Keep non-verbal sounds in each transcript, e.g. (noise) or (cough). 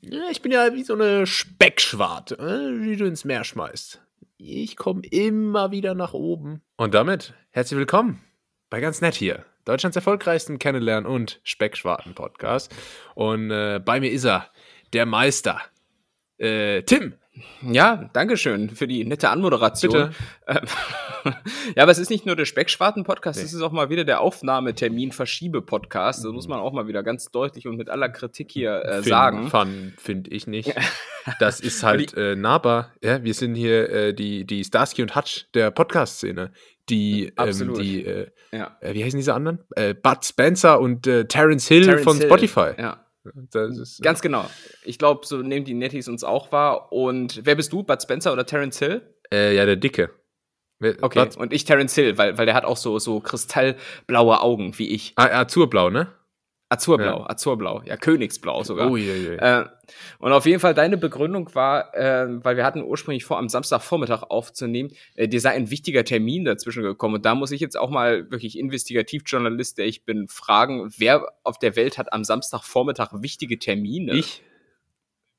Ich bin ja wie so eine Speckschwarte, äh, die du ins Meer schmeißt. Ich komme immer wieder nach oben. Und damit herzlich willkommen bei ganz nett hier. Deutschlands erfolgreichsten Kennenlernen- und Speckschwarten-Podcast. Und äh, bei mir ist er, der Meister. Äh, Tim. Ja, danke schön für die nette Anmoderation. Ähm, (laughs) ja, aber es ist nicht nur der Speckschwarten-Podcast, es ist auch mal wieder der Aufnahmetermin-Verschiebe-Podcast. Das muss man auch mal wieder ganz deutlich und mit aller Kritik hier äh, Find- sagen. Fun, finde ich nicht. (laughs) Das ist halt äh, nahbar. Ja, wir sind hier äh, die, die Starsky und Hutch der Podcast-Szene. Die, ähm, die äh, Ja. äh, wie heißen diese anderen? Äh, Bud Spencer und Terence Hill Terence von Hill. Spotify. Ja, ist, ganz genau. Ich glaube, so nehmen die Netties uns auch wahr. Und wer bist du, Bud Spencer oder Terence Hill? äh, ja, der Dicke. Okay, Bud- und ich Terence Hill, weil, weil der hat auch so, so kristallblaue Augen wie ich. Ah, Azurblau, ne? Azurblau, Azurblau, ja, Königsblau sogar. Uiuiui. Äh, und auf jeden Fall deine Begründung war, äh, weil wir hatten ursprünglich vor, am Samstagvormittag aufzunehmen, äh, dir sei ein wichtiger Termin dazwischen gekommen. Und da muss ich jetzt auch mal wirklich Investigativjournalist, der ich bin, fragen, wer auf der Welt hat am Samstagvormittag wichtige Termine? ich?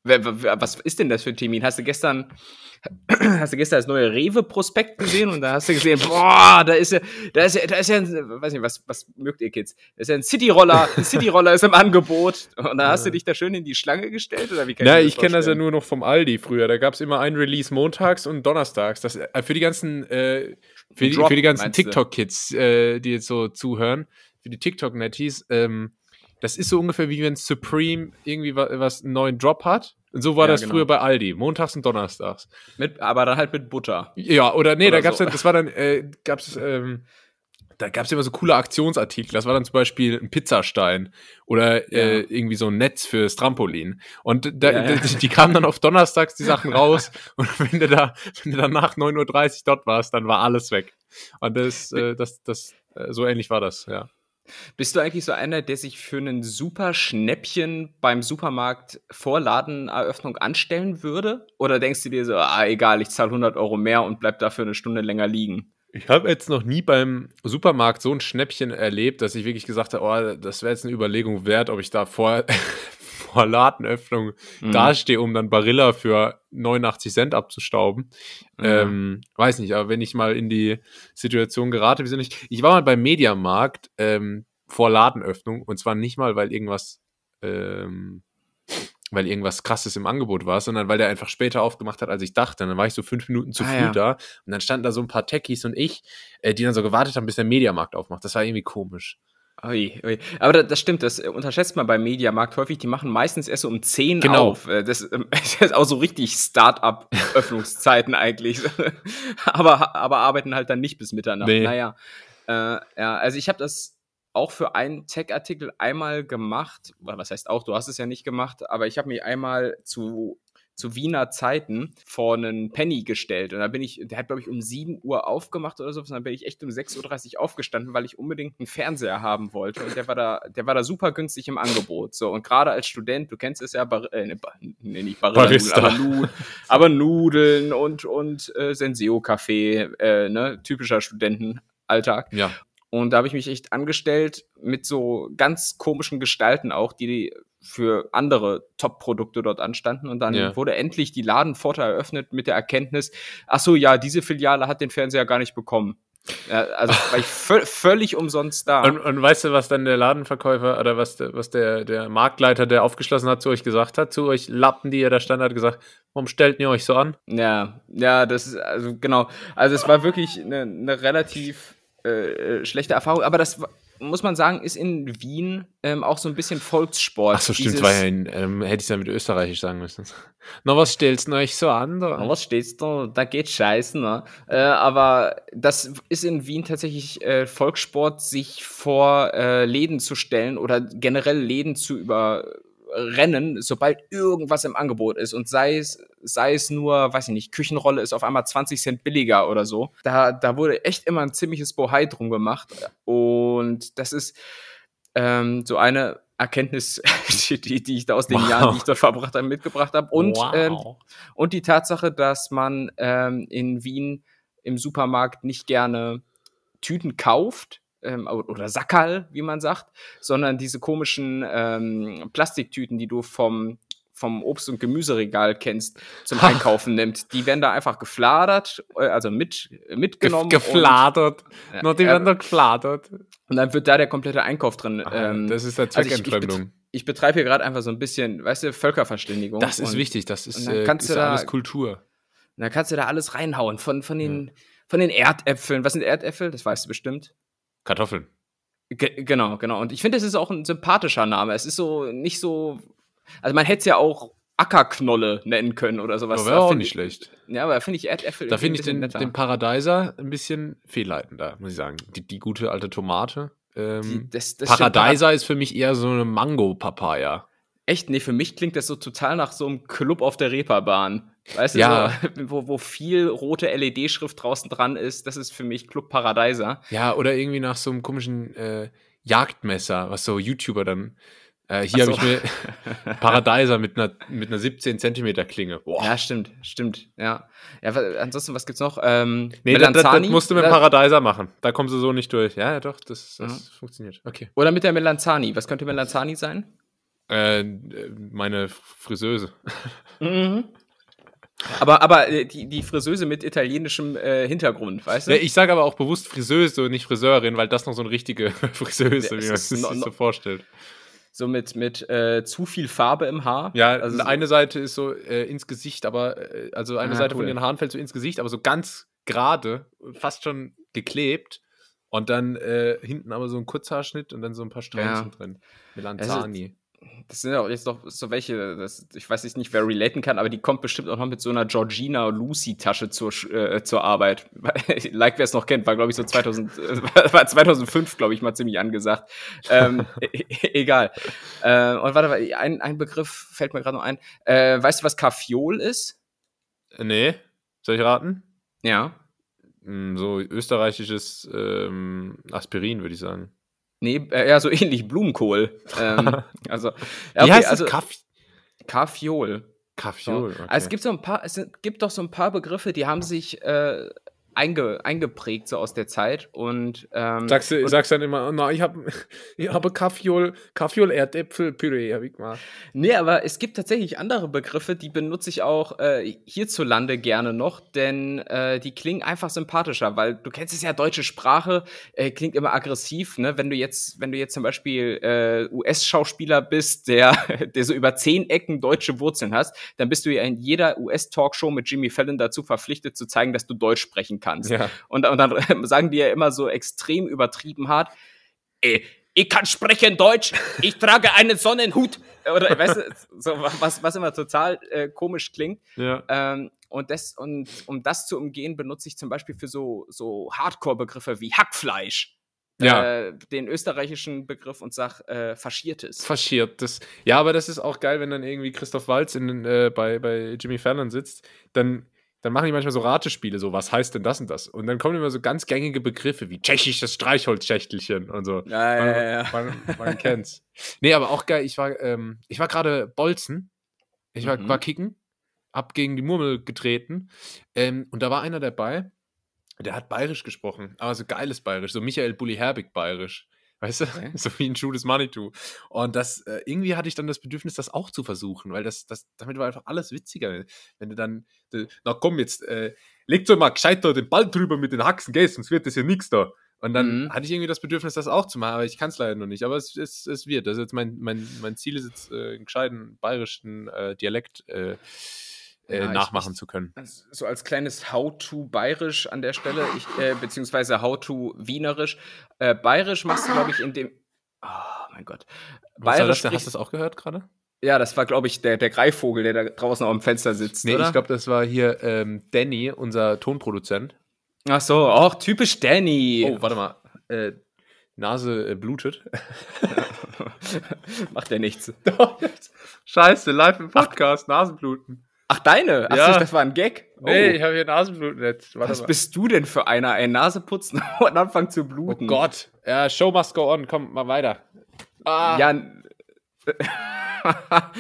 Was ist denn das für ein Termin? Hast du gestern, (clears throat) hast du gestern das neue Rewe-Prospekt gesehen und da hast du gesehen, boah, da ist ja, da ist ja, da ist ja, ein, weiß nicht, was, was mögt ihr Kids? Da ist ja ein City-Roller, ein City-Roller ist im Angebot. Und da hast du dich da schön in die Schlange gestellt oder wie kann Na, mir ich kenne das ja nur noch vom Aldi früher. Da gab es immer ein Release montags und donnerstags. Das, äh, für die ganzen, äh, für, die, Drop, für die ganzen? TikTok-Kids, äh, die jetzt so zuhören, für die TikTok-Netties, ähm, das ist so ungefähr wie wenn Supreme irgendwie wa was einen neuen Drop hat. Und so war Ja, das genau. früher bei Aldi, montags und donnerstags. Mit, aber dann halt mit Butter. Ja, oder nee, Oder da gab's so. dann, das war dann, äh, gab's, ähm, da gab's immer so coole Aktionsartikel. Das war dann zum Beispiel ein Pizzastein oder äh, Ja. irgendwie so ein Netz fürs Trampolin. Und da, Ja. Die, die kamen dann auf donnerstags die Sachen (laughs) raus. und wenn du da, wenn du dann nach 9.30 Uhr dort warst, dann war alles weg. Und das, äh, das, das, äh, so ähnlich war das, ja. Bist du eigentlich so einer, der sich für einen super Schnäppchen beim Supermarkt vor Ladeneröffnung anstellen würde? Oder denkst du dir so, ah, egal, ich zahle 100 Euro mehr und bleib dafür eine Stunde länger liegen? Ich habe jetzt noch nie beim Supermarkt so ein Schnäppchen erlebt, dass ich wirklich gesagt habe, oh, das wäre jetzt eine Überlegung wert, ob ich da vor, (laughs) vor Ladenöffnung Mhm. dastehe, um dann Barilla für 89 Cent abzustauben. Mhm. Ähm, weiß nicht, aber wenn ich mal in die Situation gerate, wieso nicht? Ich war mal beim Mediamarkt ähm, vor Ladenöffnung und zwar nicht mal, weil irgendwas, ähm, weil irgendwas krasses im Angebot war, sondern weil der einfach später aufgemacht hat, als ich dachte. Und dann war ich so fünf Minuten zu Ah, früh ja. da und dann standen da so ein paar Techies und ich, äh, die dann so gewartet haben, bis der Mediamarkt aufmacht. Das war irgendwie komisch. Ui, ui. Aber das, das stimmt, das äh, unterschätzt man beim Mediamarkt häufig. Die machen meistens erst so um 10 Genau. auf. Äh, Das, ähm, (laughs) das ist auch so richtig Start-up-Öffnungszeiten (laughs) eigentlich. (laughs) aber, aber arbeiten halt dann nicht bis Mitternacht. Nee. Naja. Äh, ja, also ich habe das auch für einen Tech-Artikel einmal gemacht. Was heißt auch, du hast es ja nicht gemacht, aber ich habe mich einmal zu zu Wiener Zeiten vor einen Penny gestellt. Und da bin ich, der hat, glaube ich, um 7 Uhr aufgemacht oder so. Und dann bin ich echt um 6.30 Uhr aufgestanden, weil ich unbedingt einen Fernseher haben wollte. Und der war da, der war da super günstig im Angebot. So, und gerade als Student, du kennst es ja, Bar äh, ne, Bar nee, nicht Barilla, Barista. aber, Nu aber Nudeln und, und äh, Senseo-Kaffee, äh, ne, typischer Studentenalltag. Ja. Und da habe ich mich echt angestellt mit so ganz komischen Gestalten auch, die für andere Top-Produkte dort anstanden. Und dann Ja. wurde endlich die Ladenpforte eröffnet mit der Erkenntnis, ach so, ja, diese Filiale hat den Fernseher gar nicht bekommen. Ja, also war ich vö völlig umsonst da. Und, und weißt du, was dann der Ladenverkäufer oder was, der, was der, der Marktleiter, der aufgeschlossen hat, zu euch gesagt hat? Zu euch Lappen, die ihr da stand, hat gesagt, warum stellt ihr euch so an? Ja, ja, das ist, also genau. Also es war wirklich eine, eine relativ äh, äh, schlechte Erfahrung, aber das war- muss man sagen, ist in Wien ähm, auch so ein bisschen Volkssport. Ach so, stimmt, war ja in, ähm, hätte ich es ja mit Österreichisch sagen müssen. (laughs) Na, was stellt's denn euch so an? Na, Da? was steht's da? Da geht scheiße, ne? Äh, aber das ist in Wien tatsächlich äh, Volkssport, sich vor äh, Läden zu stellen oder generell Läden zu überrennen, sobald irgendwas im Angebot ist. Und sei es, sei es nur, weiß ich nicht, Küchenrolle ist auf einmal 20 Cent billiger oder so. Da, da wurde echt immer ein ziemliches Bohai drum gemacht. Und das ist ähm, so eine Erkenntnis, (laughs) die, die, die ich da aus den Wow. Jahren, die ich dort verbracht habe, mitgebracht habe. Und Wow. ähm, und die Tatsache, dass man ähm, in Wien im Supermarkt nicht gerne Tüten kauft ähm, oder Sackerl, wie man sagt, sondern diese komischen ähm, Plastiktüten, die du vom vom Obst- und Gemüseregal kennst, zum Einkaufen nimmt. Die werden da einfach gefladert, äh, also mit, mitgenommen. Ge gefladert. Und, no, die werden da gefladert. Und dann wird da der komplette Einkauf drin. Ah, ähm, das ist der also ich- ich Zweckentfremdung. bet- ich betreibe hier gerade einfach so ein bisschen, weißt du, Völkerverständigung. das ist wichtig, das ist, äh, kannst ist du ja da- alles Kultur. Dann kannst du da alles reinhauen. Von, von, den, von den Erdäpfeln. Was sind Erdäpfel? Das weißt du bestimmt. Kartoffeln. Ge genau, genau. Und ich finde, es ist auch ein sympathischer Name. Es ist so nicht so. Also man hätte es ja auch Ackerknolle nennen können oder sowas. Aber wäre auch nicht ich, schlecht. Ja, aber da finde ich Erdäpfel. Da finde ich den, netter. den Paradeiser ein bisschen fehlleitender, muss ich sagen. Die, die gute alte Tomate. Ähm, Die- das- das stimmt, Paradeiser ist für mich eher so eine Mango-Papaya. Echt? Nee, für mich klingt das so total nach so einem Club auf der Reeperbahn. Weißt du, Ja. so, (laughs) wo, wo viel rote LED-Schrift draußen dran ist, das ist für mich Club Paradeiser. Ja, oder irgendwie nach so einem komischen äh, Jagdmesser, was so YouTuber dann. Äh, hier Ach habe so. ich mir (laughs) Paradeiser mit einer, mit einer 17 Zentimeter Klinge. Boah. Ja, stimmt, stimmt, ja. Ja, ansonsten, was gibt's noch? Ähm, Nee, das, das, das musst du mit Paradeiser machen. Da kommst du so nicht durch. Ja, ja doch, das, das Mhm. funktioniert. Okay. Oder mit der Melanzani. Was könnte Melanzani sein? Äh, meine Friseuse. Aber, aber äh, die, die Friseuse mit italienischem äh, Hintergrund, weißt du? Ja, ich sage aber auch bewusst Friseuse und nicht Friseurin, weil das noch so eine richtige (laughs) Friseuse, Ja, wie man sich no- so vorstellt. so mit, mit äh, zu viel Farbe im Haar. Ja, also also so- eine Seite ist so äh, ins Gesicht, aber äh, also eine Ah, Seite von cool. ihren Haaren fällt so ins Gesicht, aber so ganz gerade, fast schon geklebt. Und dann äh, hinten aber so ein Kurzhaarschnitt und dann so ein paar Strähnchen Ja. drin. Melanzani. Das sind ja auch jetzt doch so welche, das, ich weiß jetzt nicht, wer relaten kann, aber die kommt bestimmt auch noch mit so einer Georgina Lucy Tasche zur, äh, zur Arbeit. (laughs) like wer es noch kennt, war glaube ich so 2000, äh, (laughs) war 2005 glaube ich mal ziemlich angesagt. Ähm, (laughs) e- e- egal. Äh, und warte, warte, ein, ein Begriff fällt mir gerade noch ein. Äh, weißt du, was Kaffeol ist? Äh, nee, soll ich raten? Ja. Hm, So österreichisches ähm, Aspirin, würde ich sagen. Nee, äh, ja, so (laughs) ähnlich Blumenkohl. ähm, (laughs) also, ja, Wie heißt also das? Kaff Kaffeol. So. Kaffiol. Okay. Also es gibt so ein paar, es gibt doch so ein paar Begriffe, die haben sich äh, einge, eingeprägt so aus der Zeit und ähm, Sagst du und, sagst dann immer, na, ich habe (laughs) ich habe Kaffiol, Kaffiol Erdäpfelpüree, habe ich gemacht. nee, aber es gibt tatsächlich andere Begriffe, die benutze ich auch äh, hierzulande gerne noch, denn äh, die klingen einfach sympathischer, weil du kennst es ja, deutsche Sprache äh, klingt immer aggressiv, ne? Wenn du jetzt, wenn du jetzt zum Beispiel äh, US-Schauspieler bist, der, (laughs) der so über zehn Ecken deutsche Wurzeln hast, dann bist du ja in jeder US-Talkshow mit Jimmy Fallon dazu verpflichtet zu zeigen, dass du Deutsch sprechen kannst. Ja. Und, und dann (laughs) sagen die ja immer so extrem übertrieben hart, äh, ich kann sprechen Deutsch, ich trage einen Sonnenhut. Oder weißt du, (laughs) so, was, was immer total äh, komisch klingt. Ja. Ähm, und, das, und um das zu umgehen, benutze ich zum Beispiel für so, so Hardcore-Begriffe wie Hackfleisch. Ja. Äh, den österreichischen Begriff und sag äh, faschiertes. Faschiert. Das, ja, aber das ist auch geil, wenn dann irgendwie Christoph Walz in, äh, bei, bei Jimmy Fallon sitzt, dann, dann machen die manchmal so Ratespiele, so, was heißt denn das und das? Und dann kommen immer so ganz gängige Begriffe wie tschechisches Streichholzschächtelchen und so. Ja, ja, ja, ja. Man, man, man kennt's. Nee, aber auch geil, ich war, ähm, ich war gerade Bolzen. Ich war, Mhm. war kicken, hab gegen die Murmel getreten. Ähm, und da war einer dabei, der hat bayerisch gesprochen, aber so geiles bayerisch, so Michael Bulli Herbig bayerisch. Weißt du? Okay. (laughs) So wie ein Schuh des Manitou. Und das, äh, irgendwie hatte ich dann das Bedürfnis, das auch zu versuchen, weil das, das, damit war einfach alles witziger. Wenn du dann, äh, na komm jetzt, äh, leg doch mal gescheit da den Ball drüber mit den Haxen, gehst, sonst wird das ja nix da. Und dann Mhm. hatte ich irgendwie das Bedürfnis, das auch zu machen, aber ich kann es leider noch nicht. Aber es, es, es wird. Ist jetzt mein, mein, mein Ziel ist jetzt, äh, einen gescheiten bayerischen äh, Dialekt äh, äh, Ja, nachmachen ich- zu können. So als kleines How-to bayerisch an der Stelle, ich, äh, beziehungsweise How-to wienerisch. Äh, bayerisch machst du, glaube ich, in dem. Oh mein Gott. Das? Bayerisch denn? Hast du das auch gehört gerade? Ja, das war, glaube ich, der, der Greifvogel, der da draußen am Fenster sitzt, Nee, oder? ich glaube, das war hier ähm, Danny, unser Tonproduzent. Ach so, auch typisch Danny. Oh, warte mal. Äh, Nase äh, blutet. (laughs) Macht ja nichts. (laughs) Scheiße, live im Podcast, Nasenbluten. Ach, deine? Ach Ja. so, das war ein Gag. Oh. Nee, ich habe hier Nasenbluten jetzt. Warte Was mal. bist du denn für einer? Ein Nase putzen (laughs) und anfangen zu Oh bluten. Gott. Ja, Show must go on. Komm, mal weiter. Ah. Ja. (laughs)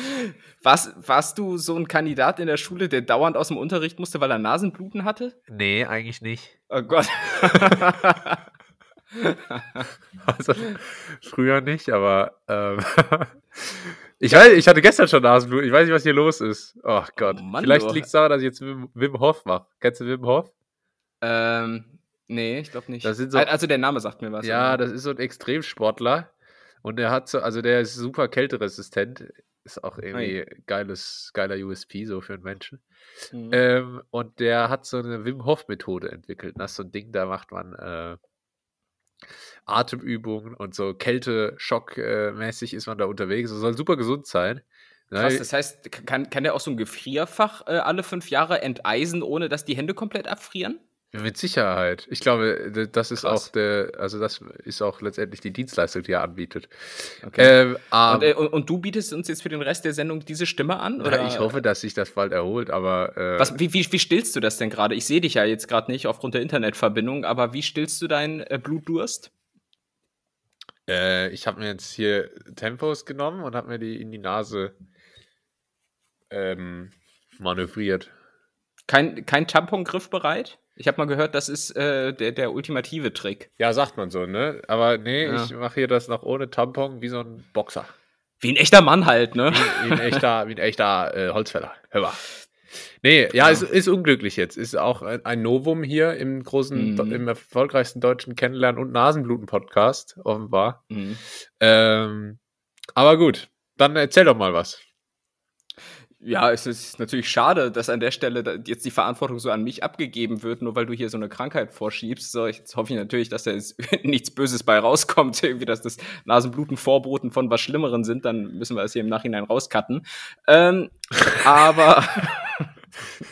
warst, warst du so ein Kandidat in der Schule, der dauernd aus dem Unterricht musste, weil er Nasenbluten hatte? Nee, eigentlich nicht. Oh Gott. (laughs) Also, früher nicht, aber ähm, Ich weiß, ich hatte gestern schon Nasenblut. Ich weiß nicht, was hier los ist. Oh Gott. Oh Mann, Vielleicht liegt es daran, dass ich jetzt Wim, Wim Hof mache. Kennst du Wim Hof? Ähm, nee, ich glaube nicht. So- also der Name sagt mir was. Ja, das ist so ein Extremsportler. Und der hat so, also der ist super kälteresistent. Ist auch irgendwie geiles, geiler USP so für einen Menschen. Mhm. Ähm, und der hat so eine Wim Hof Methode entwickelt. Das ist so ein Ding, da macht man äh, Atemübungen und so Kälte-Schock-mäßig ist man da unterwegs. Das soll super gesund sein. Krass, Ne? das heißt, kann, kann der auch so ein Gefrierfach äh, alle fünf Jahre enteisen, ohne dass die Hände komplett abfrieren? Mit Sicherheit. Ich glaube, das ist Krass. auch der, also das ist auch letztendlich die Dienstleistung, die er anbietet. Okay. Ähm, aber- und, äh, und, du bietest uns jetzt für den Rest der Sendung diese Stimme an? Oder? Ich hoffe, dass sich das bald erholt, aber äh, Was, wie, wie, wie stillst du das denn gerade? Ich sehe dich ja jetzt gerade nicht aufgrund der Internetverbindung, aber wie stillst du deinen äh, Blutdurst? äh, ich habe mir jetzt hier Tempos genommen und habe mir die in die Nase ähm, manövriert. Kein, kein Tampongriff bereit? Ich habe mal gehört, das ist äh, der, der ultimative Trick. Ja, sagt man so, ne? Aber nee, Ja. ich mache hier das noch ohne Tampon wie so ein Boxer. Wie ein echter Mann halt, ne? Wie ein echter, wie ein echter äh, Holzfäller. Hör mal. Nee, ja, Ja. Ist, ist unglücklich jetzt. Ist auch ein, ein Novum hier im großen, Mhm. im erfolgreichsten deutschen Kennenlernen- und Nasenbluten-Podcast, offenbar. Mhm. Ähm, aber gut, dann erzähl doch mal was. Ja, es ist natürlich schade, dass an der Stelle jetzt die Verantwortung so an mich abgegeben wird, nur weil du hier so eine Krankheit vorschiebst. So, jetzt hoffe ich natürlich, dass da jetzt (laughs) nichts Böses bei rauskommt, (laughs) irgendwie, dass das Nasenbluten Vorboten von was Schlimmeren sind, dann müssen wir das hier im Nachhinein rauscutten. Ähm, aber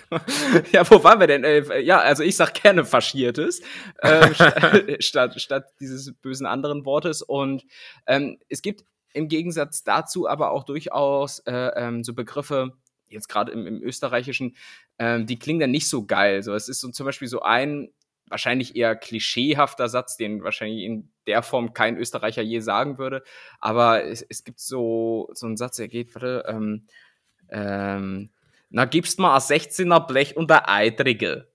(laughs) ja, wo waren wir denn? Äh, ja, also ich sag gerne Faschiertes ähm, st statt, statt dieses bösen anderen Wortes. Und ähm, es gibt im Gegensatz dazu aber auch durchaus äh, ähm, so Begriffe, jetzt gerade im, im Österreichischen, ähm, die klingen dann nicht so geil. So, es ist so zum Beispiel so ein wahrscheinlich eher klischeehafter Satz, den wahrscheinlich in der Form kein Österreicher je sagen würde. Aber es, es gibt so, so einen Satz, der geht, warte, ähm, ähm, na, gibst mal ein 16er Blech und ein Eitrige.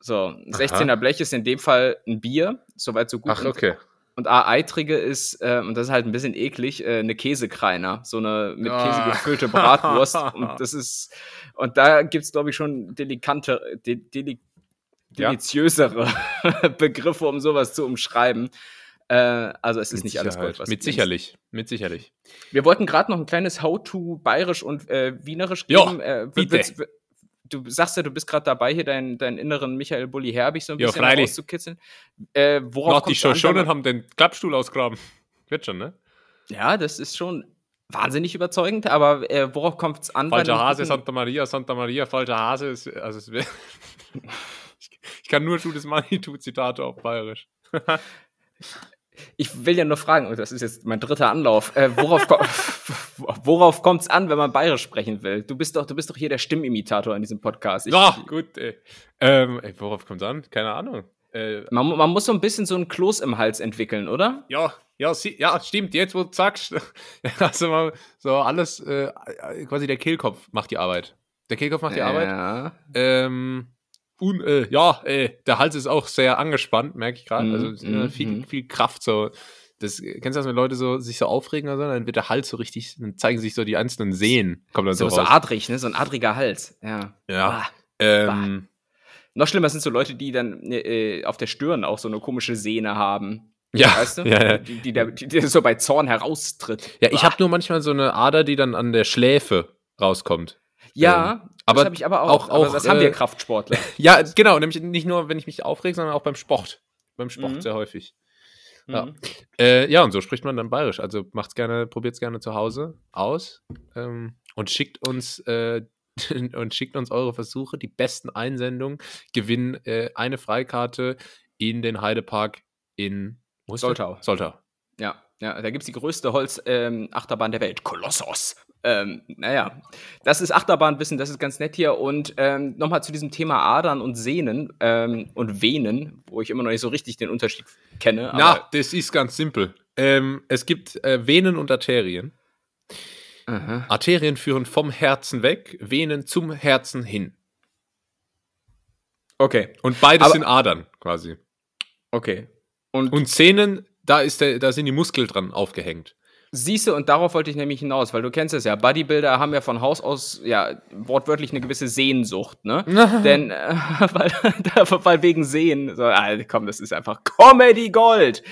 So, ein 16er Blech ist in dem Fall ein Bier, soweit so gut. Ach, okay. Und A eitrige ist, äh, und das ist halt ein bisschen eklig, äh, eine Käsekreiner. So eine mit Käse Ah. gefüllte Bratwurst. (laughs) und das ist, und da gibt's glaube ich, schon delikante, de, deli, Ja. deliziösere (laughs) Begriffe, um sowas zu umschreiben. Äh, also es ist Mit nicht alles Sicherheit. Gold, was Mit du denkst. sicherlich. Mit sicherlich. Wir wollten gerade noch ein kleines How-to bayerisch und äh, wienerisch geben. Äh, w- bitte. willst- w- du sagst ja, du bist gerade dabei, hier deinen, deinen inneren Michael Bulli Herbig so ein bisschen rauszukitzeln. Äh, worauf Noch die Schonen man- haben den Klappstuhl ausgraben. Wird schon, ne? Ja, das ist schon wahnsinnig überzeugend, aber äh, worauf kommt es an? Falscher Hase, Santa Maria, Santa Maria, falscher Hase ist, also es ich, (laughs) ich kann nur Judas Manitou-Zitate auf Bayerisch. (laughs) Ich will ja nur fragen, und das ist jetzt mein dritter Anlauf, äh, worauf, (laughs) worauf kommt es an, wenn man bayerisch sprechen will? Du bist doch, du bist doch hier der Stimmimitator in diesem Podcast. Ich, Ja, gut, ey. Ähm, worauf kommt's an? Keine Ahnung. Äh, man, man muss so ein bisschen so ein Kloß im Hals entwickeln, oder? ja, ja, ja, stimmt, jetzt wo du sagst, (laughs) also mal so alles, äh, quasi der Kehlkopf macht die Arbeit. Der Kehlkopf macht die Arbeit. Ja. Ähm, und, äh, ja, äh, der Hals ist auch sehr angespannt, merke ich gerade. Mhm, Also mhm, viel, mhm. viel Kraft so. Das, kennst du das, wenn Leute so, sich so aufregen oder so? Dann wird der Hals so richtig, dann zeigen sich so die einzelnen Sehnen. Kommt dann so, So, so raus. adrig, ne? So ein adriger Hals. Ja. Ja. Ah. Ähm, Noch schlimmer sind so Leute, die dann äh, auf der Stirn auch so eine komische Sehne haben. ja, Weißt du? (laughs) ja, ja. Die, die, der- die, die so bei Zorn heraustritt. ja, ich habe nur manchmal so eine Ader, die dann an der Schläfe rauskommt. Ja, aber das habe ich aber auch. auch- aber auch, das haben wir äh, Kraftsportler. (laughs) Ja, genau, nämlich nicht nur, wenn ich mich aufrege, sondern auch beim Sport. Beim Sport Mhm. sehr häufig. ja. Mhm. Äh, ja, und so spricht man dann bayerisch. Also macht's gerne, probiert's gerne zu Hause aus ähm, und schickt uns äh, (laughs) und schickt uns eure Versuche. Die besten Einsendungen gewinnen äh, eine Freikarte in den Heidepark in? Soltau. Soltau. Ja, ja, da gibt es die größte Holz-Achterbahn der Welt. Kolossos. Ähm, naja, das ist Achterbahnwissen, das ist ganz nett hier. Und ähm, nochmal zu diesem Thema Adern und Sehnen ähm, und Venen, wo ich immer noch nicht so richtig den Unterschied kenne. Na, das ist ganz simpel. Ähm, es gibt äh, Venen und Arterien. Aha. Arterien führen vom Herzen weg, Venen zum Herzen hin. Okay, Und beides Aber- sind Adern quasi. okay. Und, Und Zähnen, da, ist der, da sind die Muskeln dran aufgehängt. Siehst du, und darauf wollte ich nämlich hinaus, weil du kennst es ja, Bodybuilder haben ja von Haus aus ja wortwörtlich eine gewisse Sehnsucht, ne? (laughs) Denn, äh, (laughs) weil, weil wegen Sehen, so, ah, komm, das ist einfach Comedy Gold.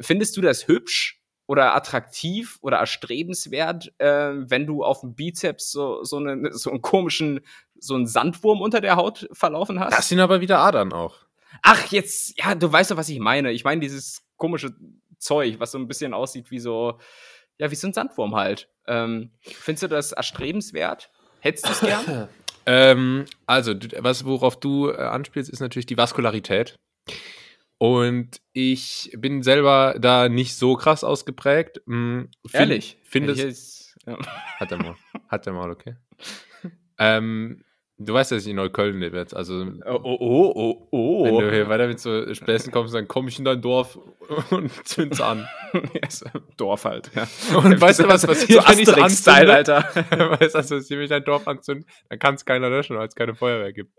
Findest du das hübsch oder attraktiv oder erstrebenswert, äh, wenn du auf dem Bizeps so, so, eine, so einen komischen, so einen Sandwurm unter der Haut verlaufen hast? Das sind aber wieder Adern auch. Ach, jetzt, ja, du weißt doch, was ich meine. Ich meine dieses komische Zeug, was so ein bisschen aussieht wie so, ja, wie so ein Sandwurm halt. Ähm, findest du das erstrebenswert? Hättest du es gern? (coughs) ähm, also, was, worauf du äh, anspielst, ist natürlich die Vaskularität. Und ich bin selber da nicht so krass ausgeprägt. Hm, find, Ehrlich? Finde es. Ja. Hat er mal. Hat er mal, okay. (laughs) ähm, Du weißt, dass ich in Neukölln lebe jetzt. Also, oh, oh, oh, oh, oh. Wenn du hier weiter mit so Späßen kommst, dann komme ich in dein Dorf und zünd's an. (laughs) yes, Dorf halt, ja. Und (laughs) weißt du, was passiert, so wenn ich anzünde? Alter. (laughs) weißt du, was passiert, wenn ich dein Dorf anzünde? Dann kann es keiner löschen, weil es keine Feuerwehr gibt.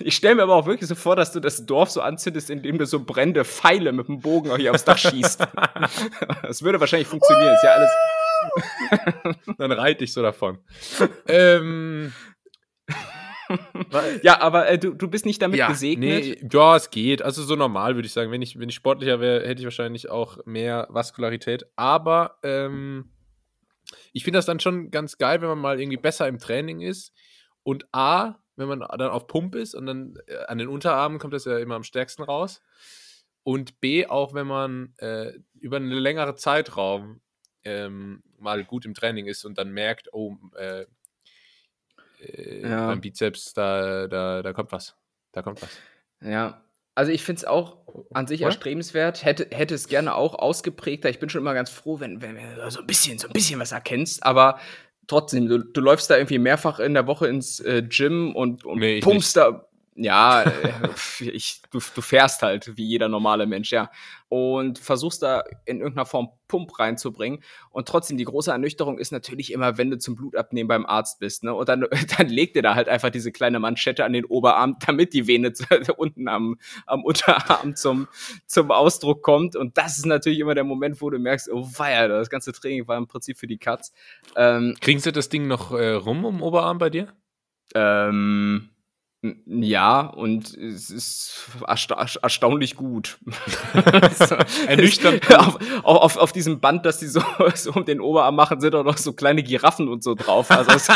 ich stelle mir aber auch wirklich so vor, dass du das Dorf so anzündest, indem du so brennende Pfeile mit dem Bogen hier aufs Dach schießt. das würde wahrscheinlich funktionieren. Ist ja alles (laughs) Dann reite ich so davon. ähm, (laughs) ja, aber äh, du, du bist nicht damit ja, gesegnet? Nee, ja, es geht. Also so normal würde ich sagen. Wenn ich, wenn ich sportlicher wäre, hätte ich wahrscheinlich auch mehr Vaskularität. Aber ähm, ich finde das dann schon ganz geil, wenn man mal irgendwie besser im Training ist. Und A, wenn man dann auf Pump ist und dann äh, an den Unterarmen kommt das ja immer am stärksten raus. Und B, auch wenn man äh, über einen längeren Zeitraum ähm, mal gut im Training ist und dann merkt, oh, äh, äh, ja. beim Bizeps, da, da, da kommt was. Da kommt was. Ja, also ich finde es auch an sich erstrebenswert, hätte, hätte es gerne auch ausgeprägter. Ich bin schon immer ganz froh, wenn, wenn du so ein bisschen, so ein bisschen was erkennst, aber trotzdem, du, du läufst da irgendwie mehrfach in der Woche ins äh, Gym und, und nee, pumpst da ja, äh, (laughs) ich, du, du fährst halt wie jeder normale Mensch, ja. Und versuchst da in irgendeiner Form Pump reinzubringen. Und trotzdem, die große Ernüchterung ist natürlich immer, wenn du zum Blutabnehmen beim Arzt bist, ne? Und dann, (laughs) dann legt dir da halt einfach diese kleine Manschette an den Oberarm, damit die Vene (laughs) unten am, am Unterarm zum, zum Ausdruck kommt. Und das ist natürlich immer der Moment, wo du merkst, oh weia, das ganze Training war im Prinzip für die Katz. Ähm, Kriegen sie das Ding noch äh, rum um Oberarm bei dir? Ähm, ja, und es ist ersta erstaunlich gut. (laughs) Ernüchternd. (laughs) auf, auf, auf, diesem Band, das die so, (laughs) so, um den Oberarm machen, sind auch noch so kleine Giraffen und so drauf. Also es,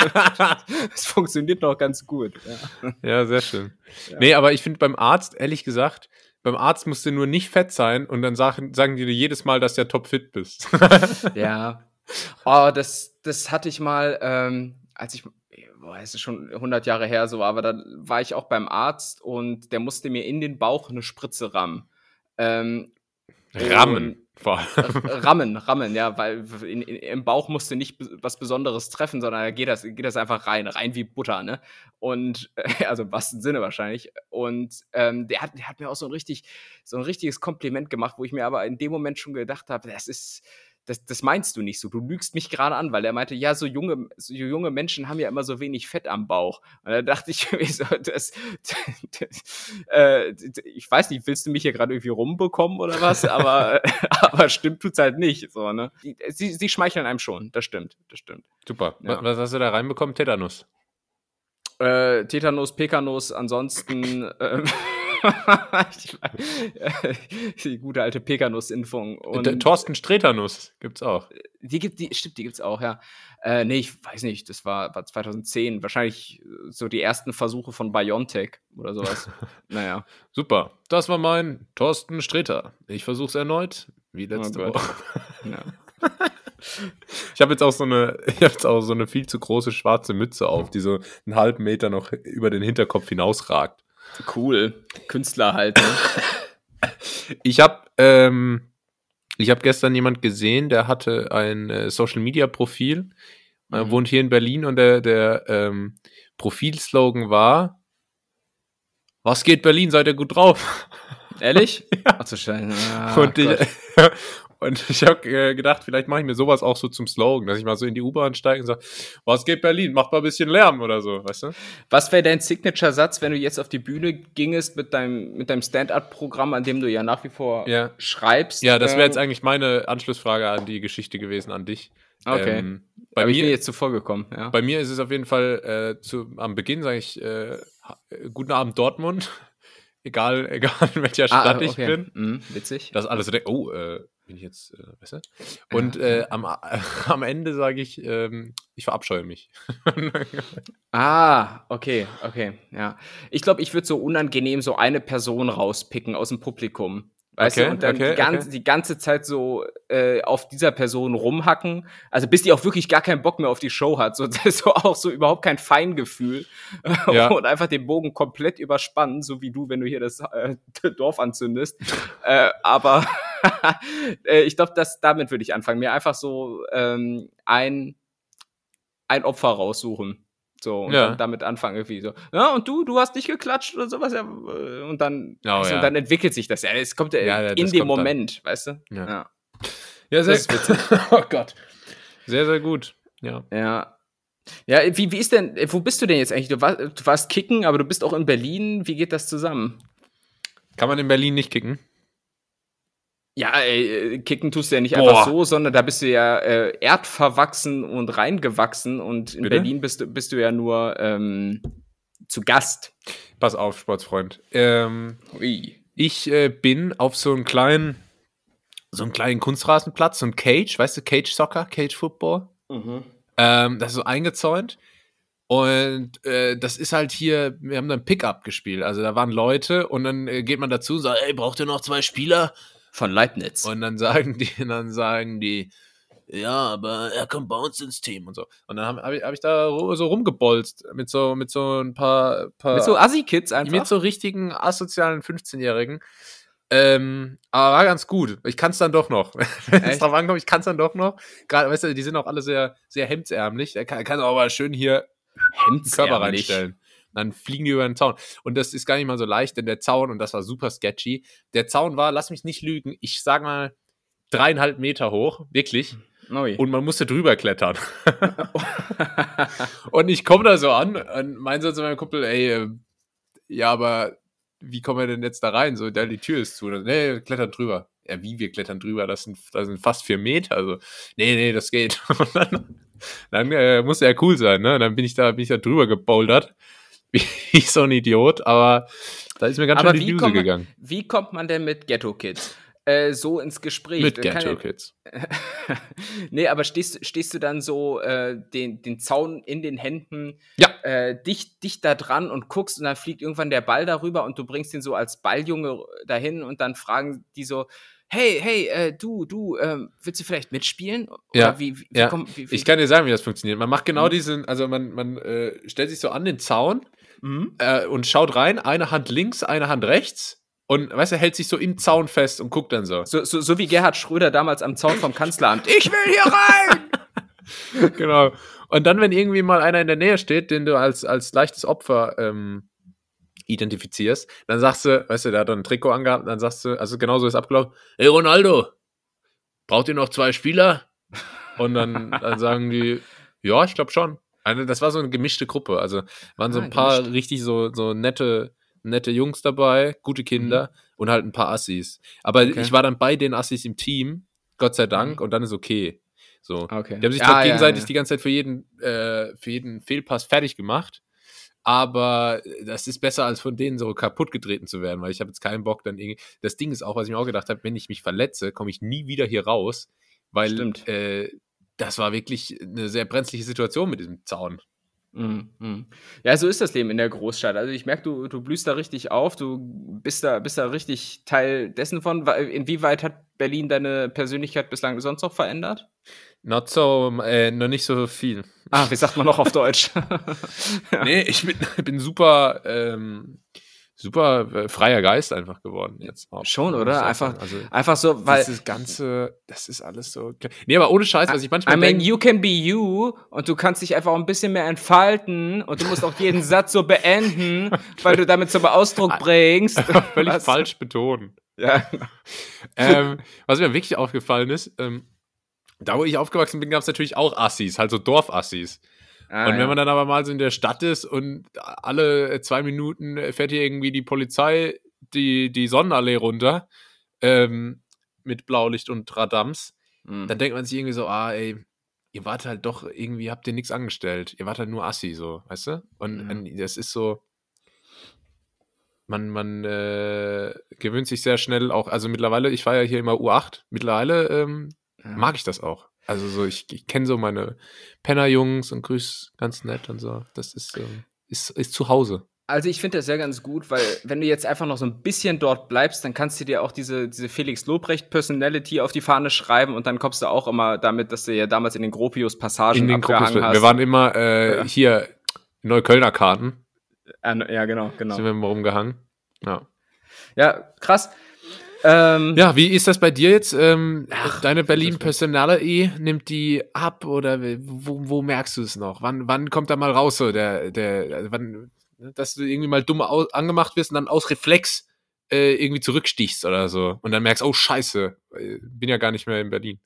es funktioniert noch ganz gut. Ja, ja sehr schön. Ja. Nee, aber ich finde beim Arzt, ehrlich gesagt, beim Arzt musst du nur nicht fett sein und dann sagen, sagen die dir jedes Mal, dass du ja topfit bist. ja. Oh, das, das hatte ich mal, ähm, als ich boah, es ist schon 100 Jahre her so, aber da war ich auch beim Arzt und der musste mir in den Bauch eine Spritze rammen. Ähm, rammen. rammen, rammen, ja, weil in, in, im Bauch musste nicht was Besonderes treffen, sondern da geht das, geht das einfach rein, rein wie Butter, ne? Und, (laughs) also im wahrsten Sinne wahrscheinlich. Und ähm, der, hat, der hat mir auch so ein richtig, so ein richtiges Kompliment gemacht, wo ich mir aber in dem Moment schon gedacht habe, das ist, das, das meinst du nicht so. Du lügst mich gerade an, weil er meinte, ja, so junge, so junge Menschen haben ja immer so wenig Fett am Bauch. Und da dachte ich (laughs) mir so, das, das äh, ich weiß nicht, willst du mich hier gerade irgendwie rumbekommen oder was? Aber, (laughs) (laughs) aber stimmt tut's halt nicht. So, ne? Sie, sie schmeicheln einem schon, das stimmt, das stimmt. Super. Ja. Was hast du da reinbekommen? Tetanus. Äh, Tetanus, Pekanuss, ansonsten äh, (laughs) die gute alte Pekanuss-Impfung. Thorsten Streternuss gibt's auch. Die gibt, die, stimmt, die gibt's auch, ja. Äh, nee, ich weiß nicht, das war, war 2010. Wahrscheinlich so die ersten Versuche von BioNTech oder sowas. (laughs) naja. Super. Das war mein Thorsten Streter. Ich versuch's erneut, wie letzte oh Woche. Ja. (laughs) Ich habe jetzt auch so eine, ich habe jetzt auch so eine viel zu große schwarze Mütze auf, die so einen halben Meter noch über den Hinterkopf hinausragt. Cool. Künstler halt. Ne? (laughs) Ich habe ähm, ich habe gestern jemand gesehen, der hatte ein äh, Social Media Profil, äh, mhm. wohnt hier in Berlin und der, der ähm, Profilslogan war: Was geht Berlin? Seid ihr gut drauf? Ehrlich? (laughs) ja. Ach so schön. Ah, und, ich, (laughs) Und ich habe äh, gedacht, vielleicht mache ich mir sowas auch so zum Slogan, dass ich mal so in die U-Bahn steige und sage, was geht Berlin, macht mal ein bisschen Lärm oder so, weißt du? Was wäre dein Signature-Satz, wenn du jetzt auf die Bühne gingest mit deinem, mit deinem Stand-up-Programm, an dem du ja nach wie vor Ja. schreibst? Ja, das wäre ähm, jetzt eigentlich meine Anschlussfrage an die Geschichte gewesen, an dich. Okay. Ähm, bei, aber ich bin mir, jetzt zuvor gekommen, ja. bei mir ist es auf jeden Fall äh, zu, am Beginn, sage ich, äh, äh, guten Abend Dortmund. (laughs) egal, (laughs) egal in welcher Stadt ich bin. Mhm, witzig. Dass alle so denken, oh, äh, bin ich jetzt äh, besser? Und äh, am, (laughs) am Ende sage ich, ähm, ich verabscheue mich. (laughs) Ah, okay, okay, ja. Ich glaube, ich würde so unangenehm so eine Person rauspicken aus dem Publikum. Weißt Okay, du, und dann okay, die, ganze, okay. die ganze Zeit so äh, auf dieser Person rumhacken. Also bis die auch wirklich gar keinen Bock mehr auf die Show hat. So, (laughs) so auch so überhaupt kein Feingefühl. Ja. Und einfach den Bogen komplett überspannen, so wie du, wenn du hier das äh, Dorf anzündest. äh, aber äh, (laughs) ich glaube, dass damit würde ich anfangen. Mir einfach so ähm, ein, ein Opfer raussuchen. So, und Ja. damit anfangen irgendwie so. Ja, und du, du hast nicht geklatscht oder sowas. Ja, äh, und dann, Oh, weißt ja. und dann entwickelt sich das. Ja, es kommt ja, Ja, in dem kommt dann. Moment, weißt du? Ja. Ja. Sehr, Das ist witzig. (laughs) oh Gott. Sehr, sehr gut. Ja. Ja. Ja, wie, wie ist denn, äh, wo bist du denn jetzt eigentlich? Du warst, du warst kicken, aber du bist auch in Berlin. Wie geht das zusammen? Kann man in Berlin nicht kicken? Ja, äh, kicken tust du ja nicht Boah. einfach so, sondern da bist du ja äh, erdverwachsen und reingewachsen und in Bitte? Berlin bist du, bist du ja nur ähm, zu Gast. Pass auf, Sportsfreund. Ähm, ich äh, bin auf so einen kleinen, so einen kleinen Kunstrasenplatz, so ein Cage, weißt du, Cage Soccer, Cage Football. Ähm, das ist so eingezäunt. Und äh, das ist halt hier, wir haben dann Pickup gespielt. Also da waren Leute und dann äh, geht man dazu und sagt, ey, braucht ihr noch zwei Spieler? Von Leibniz. Und dann sagen die, (laughs) dann sagen die, ja, aber er kommt bei uns ins Team und so. Und dann habe hab ich, hab ich da so rumgebolzt mit so, mit so ein paar, paar Mit so Assi-Kids einfach. mit so richtigen asozialen 15-Jährigen. Ähm, aber war ganz gut. Ich kann es dann doch noch. (laughs) Wenn es drauf ankommt, ich kann es dann doch noch. Gerade, weißt du, die sind auch alle sehr, sehr hemdsärmlich. Er kann, kann auch aber schön hier den Körper Hemdsärmlich. reinstellen. Dann fliegen die über den Zaun. Und das ist gar nicht mal so leicht, denn der Zaun, und das war super sketchy, der Zaun war, lass mich nicht lügen, ich sag mal dreieinhalb Meter hoch, wirklich. Ui. Und man musste drüber klettern. (laughs) und ich komme da so an und mein so zu meinem Kumpel, ey, äh, ja, aber wie kommen wir denn jetzt da rein? So, der, die Tür ist zu. Nee, wir klettern drüber. Ja, wie, wir klettern drüber? Das sind, das sind fast vier Meter. Also, nee, nee, das geht. (laughs) Und dann dann äh, muss er cool sein, ne? Und dann bin ich da, bin ich da drüber gebouldert. (laughs) Wie so ein Idiot, aber da ist mir ganz Aber schön die wie Düse kommt, man, gegangen. wie kommt man denn mit Ghetto-Kids äh, so ins Gespräch? Mit kann Ghetto Kids. (laughs) nee, aber stehst, stehst du dann so äh, den, den Zaun in den Händen, Ja. äh, dicht, dicht da dran und guckst und dann fliegt irgendwann der Ball darüber und du bringst ihn so als Balljunge dahin und dann fragen die so, hey, hey, äh, du, du, ähm, willst du vielleicht mitspielen? Oder Ja, wie, wie, ja. komm- wie, Ich kann dir sagen, wie das funktioniert. Man macht genau Mhm. diesen, also man, man äh, stellt sich so an den Zaun Mhm. äh, und schaut rein, eine Hand links, eine Hand rechts und weißt du, hält sich so im Zaun fest und guckt dann so. So, so, so wie Gerhard Schröder damals am Zaun vom Kanzleramt. (laughs) Ich will hier rein! (laughs) genau. Und dann, wenn irgendwie mal einer in der Nähe steht, den du als, als leichtes Opfer ähm, identifizierst, dann sagst du, weißt du, der hat dann ein Trikot angehabt, dann sagst du, also genauso ist abgelaufen, hey Ronaldo, braucht ihr noch zwei Spieler? Und dann, dann sagen die, ja, ich glaube schon. Also das war so eine gemischte Gruppe. Also waren so Ah, ein paar gemischt. richtig so, so nette, nette Jungs dabei, gute Kinder und halt ein paar Assis. Aber Mhm. Okay. ich war dann bei den Assis im Team, Gott sei Dank, Mhm. und dann ist okay. So. Okay. Die haben sich Ja, zwar ja, gegenseitig ja. die ganze Zeit für jeden, äh, für jeden Fehlpass fertig gemacht, aber das ist besser, als von denen so kaputt getreten zu werden, weil ich habe jetzt keinen Bock dann irgendwie. Das Ding ist auch, was ich mir auch gedacht habe, wenn ich mich verletze, komme ich nie wieder hier raus, weil äh, das war wirklich eine sehr brenzliche Situation mit diesem Zaun. Mhm, mhm. Ja, so ist das Leben in der Großstadt. Also ich merke, du, du blühst da richtig auf, du bist da, bist da richtig Teil dessen von. Inwieweit hat Berlin deine Persönlichkeit bislang sonst noch verändert? Not so, äh, noch nicht so viel. Ah, wie sagt man noch auf Deutsch? (laughs) Nee, ich bin, (laughs) bin super, ähm, super äh, freier Geist einfach geworden jetzt. auch. Schon, oder? Einfach-. Also, Einfach so, weil. dieses ganze, das ist alles so. Nee, aber ohne Scheiß, was ich manchmal I mean, denke. you can be you und du kannst dich einfach auch ein bisschen mehr entfalten und du musst auch jeden (laughs) Satz so beenden, weil du damit zum Ausdruck bringst. (laughs) Völlig was- falsch betonen. Ja. (laughs) ähm, was mir wirklich aufgefallen ist, ähm, da wo ich aufgewachsen bin, gab es natürlich auch Assis, halt so Dorfassis. Ah, und wenn man dann aber mal so in der Stadt ist und alle zwei Minuten fährt hier irgendwie die Polizei die, die Sonnenallee runter ähm, mit Blaulicht und Radams, Hm. dann denkt man sich irgendwie so, ah, ey, ihr wart halt doch, irgendwie habt ihr nichts angestellt. Ihr wart halt nur Assi, so, weißt du? Und, und das ist so, man, man äh, gewöhnt sich sehr schnell auch, also mittlerweile, ich war ja hier immer U8, mittlerweile ähm, Ja. mag ich das auch. Also so, ich, ich kenne so meine Penner-Jungs und grüß ganz nett und so. Das ist, ähm, ist, ist zu Hause. Also ich finde das ja ganz gut, weil wenn du jetzt einfach noch so ein bisschen dort bleibst, dann kannst du dir auch diese, diese Felix Lobrecht Personality auf die Fahne schreiben und dann kommst du auch immer damit, dass du ja damals in den Gropius Passagen In den Gruppen. hast. Wir waren immer äh, Ja. hier Neuköllner Karten, ne- ja, genau, genau. sind wir immer rumgehangen. Ja. Ja, krass. Ähm, Ja, wie ist das bei dir jetzt? Ähm, Ach, deine Berlin ist- Personality, nimmt die ab oder wo, wo merkst du es noch? Wann, wann kommt da mal raus so der, der, also wann, dass du irgendwie mal dumm angemacht wirst und dann aus Reflex äh, irgendwie zurückstichst oder so und dann merkst, oh scheiße, äh, bin ja gar nicht mehr in Berlin.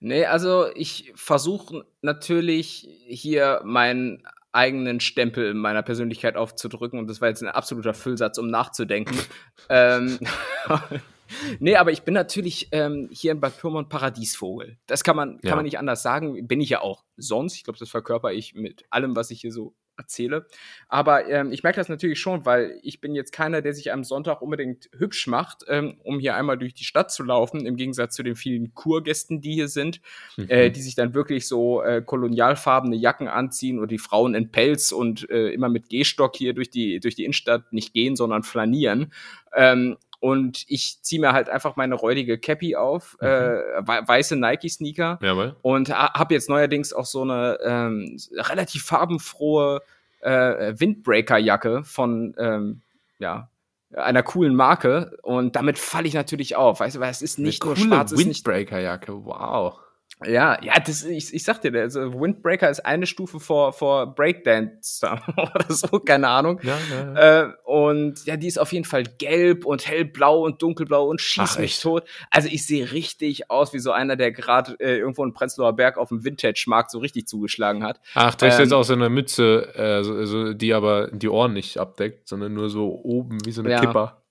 Nee, also ich versuche natürlich hier meinen eigenen Stempel meiner Persönlichkeit aufzudrücken und das war jetzt ein absoluter Füllsatz, um nachzudenken. (laughs) ähm, (laughs) nee, aber ich bin natürlich ähm, hier in Bad Pyrmont Paradiesvogel. Das kann man, kann Ja. man nicht anders sagen. Bin ich ja auch sonst. Ich glaube, das verkörper ich mit allem, was ich hier so erzähle. Aber ähm, ich merke das natürlich schon, weil ich bin jetzt keiner, der sich am Sonntag unbedingt hübsch macht, ähm, um hier einmal durch die Stadt zu laufen, im Gegensatz zu den vielen Kurgästen, die hier sind, Mhm. äh, die sich dann wirklich so äh, kolonialfarbene Jacken anziehen oder die Frauen in Pelz und äh, immer mit Gehstock hier durch die, durch die Innenstadt nicht gehen, sondern flanieren. Ähm, und ich ziehe mir halt einfach meine räudige Cappy auf, Mhm. äh, wei- weiße Nike-Sneaker Jawohl. und habe jetzt neuerdings auch so eine ähm, relativ farbenfrohe äh, Windbreaker-Jacke von ähm, ja, einer coolen Marke und damit falle ich natürlich auf, weißt du, weil es ist nicht Eine nur schwarz, Windbreaker-Jacke, wow. Ja, ja, das, ich, ich sag dir, also Windbreaker ist eine Stufe vor, vor Breakdance (laughs) oder so, keine Ahnung. Ja, ja, ja. Äh, und ja, die ist auf jeden Fall gelb und hellblau und dunkelblau und schießt mich tot. Also ich sehe richtig aus wie so einer, der gerade äh, irgendwo in Prenzlauer Berg auf dem Vintage-Markt so richtig zugeschlagen hat. Ach, du ähm, jetzt auch so eine Mütze, äh, so, so, die aber die Ohren nicht abdeckt, sondern nur so oben wie so eine. Kipper.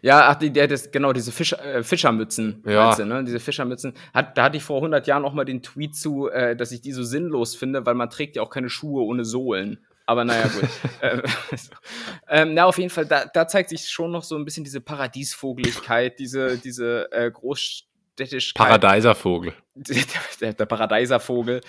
Ja, ach, die, der, das, genau, diese Fisch, äh, Fischermützen, Ja. du, ne? Diese Fischermützen. Hat, da hatte ich vor 100 Jahren auch mal den Tweet zu, äh, dass ich die so sinnlos finde, weil man trägt ja auch keine Schuhe ohne Sohlen. Aber naja, gut. (laughs) ähm, ähm, na, auf jeden Fall, da, da zeigt sich schon noch so ein bisschen diese Paradiesvogeligkeit, diese, diese äh, Großstädtischkeit. Paradeiservogel. der, (laughs) der, der Paradeiservogel,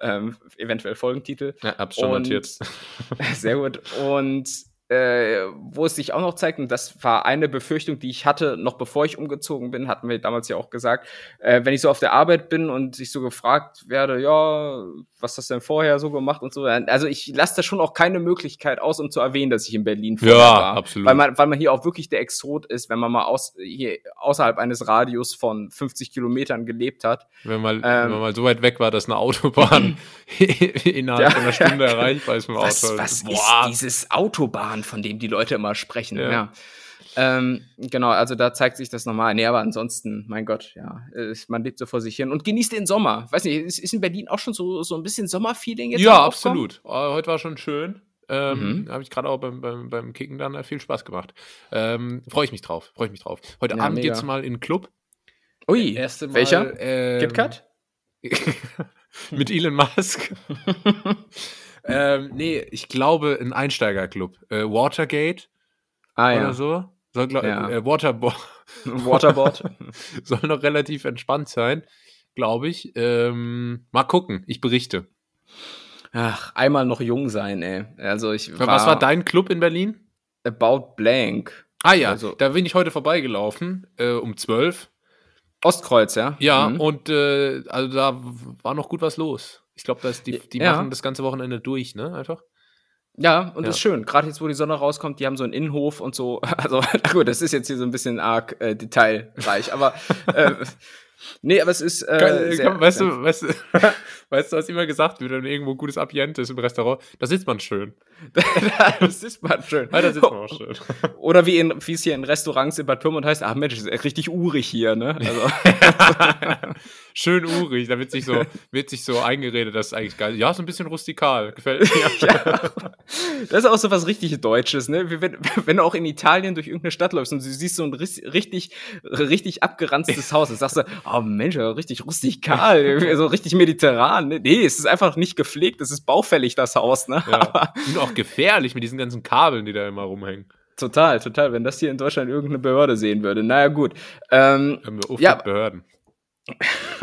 ähm, eventuell Folgentitel. Ja, hab's schon Und- notiert. (laughs) Sehr gut. Und äh, wo es sich auch noch zeigt, und das war eine Befürchtung, die ich hatte, noch bevor ich umgezogen bin, hatten wir damals ja auch gesagt, äh, wenn ich so auf der Arbeit bin und ich so gefragt werde, ja, was hast du denn vorher so gemacht und so. Also ich lasse da schon auch keine Möglichkeit aus, um zu erwähnen, dass ich in Berlin vorher Ja, war. absolut. Weil man, weil man hier auch wirklich der Exot ist, wenn man mal aus, hier außerhalb eines Radius von 50 Kilometern gelebt hat. Wenn man, Ähm, wenn man mal so weit weg war, dass eine Autobahn (laughs) (laughs) innerhalb Ja, von einer Stunde erreichbar ist mit dem Was, Auto. was Boah. ist dieses Autobahn, von dem die Leute immer sprechen? Ja. Ja. Ähm, genau, also da zeigt sich das nochmal. Nee, aber ansonsten, mein Gott, ja, äh, man lebt so vor sich hin und genießt den Sommer. Weiß nicht, ist, ist in Berlin auch schon so, so ein bisschen Sommerfeeling jetzt? Ja, absolut. Äh, heute war schon schön. Ähm, Mhm. Habe ich gerade auch beim, beim, beim Kicken dann äh, viel Spaß gemacht. Ähm, Freue ich mich drauf. Freue ich mich drauf. Heute Ja, Abend geht's mal in den Club. Ui, Erste Mal, welcher? Ähm, KitKat? (laughs) mit Elon Musk. (laughs) ähm, nee, ich glaube ein Einsteigerclub. Äh, Watergate Ah oder ja, so. Soll, glaub, Ja. äh, Waterboard (laughs) Waterboard. (laughs) soll noch relativ entspannt sein, glaube ich. Ähm, mal gucken, ich berichte. Ach, einmal noch jung sein, ey. Also ich war, Was war dein Club in Berlin? About Blank. Ah ja, Also- da bin ich heute vorbeigelaufen, äh, um 12. Ostkreuz, ja? Ja, Mhm. und äh, also da war noch gut was los. Ich glaube, die, die Ja. machen das ganze Wochenende durch, ne? Einfach. Ja, und Ja. das ist schön. Gerade jetzt, wo die Sonne rauskommt, die haben so einen Innenhof und so. (laughs) Also, gut, das ist jetzt hier so ein bisschen arg äh, detailreich, aber (laughs) äh, Nee, aber es ist. Äh, Kann, sehr- kann, weißt, du, weißt, du, (laughs) weißt du, was immer gesagt wird, wenn irgendwo gutes Ambiente ist im Restaurant? Da sitzt man schön. das ist mal schön. Ja, da sitzt man auch schön. (laughs) Oder wie, in, wie es hier in Restaurants in Bad Pyrmont heißt, ach Mensch, ist echt richtig urig hier, ne? Also, (laughs) schön urig. Da wird sich so, wird sich so eingeredet, das ist eigentlich geil. Ja, so ein bisschen rustikal. Gefällt mir. (laughs) ja. Das ist auch so was richtig Deutsches, ne? Wenn, wenn du auch in Italien durch irgendeine Stadt läufst und du siehst so ein richtig, richtig abgeranztes Haus, dann sagst du, oh Mensch, richtig rustikal, so richtig mediterran. Ne? Nee, es ist einfach nicht gepflegt, es ist baufällig, das Haus, ne? Ja. (laughs) Und auch gefährlich mit diesen ganzen Kabeln, die da immer rumhängen. Total, total. Wenn das hier in Deutschland irgendeine Behörde sehen würde. Naja, gut. Ähm, Haben wir oft Ja. Behörden. (laughs)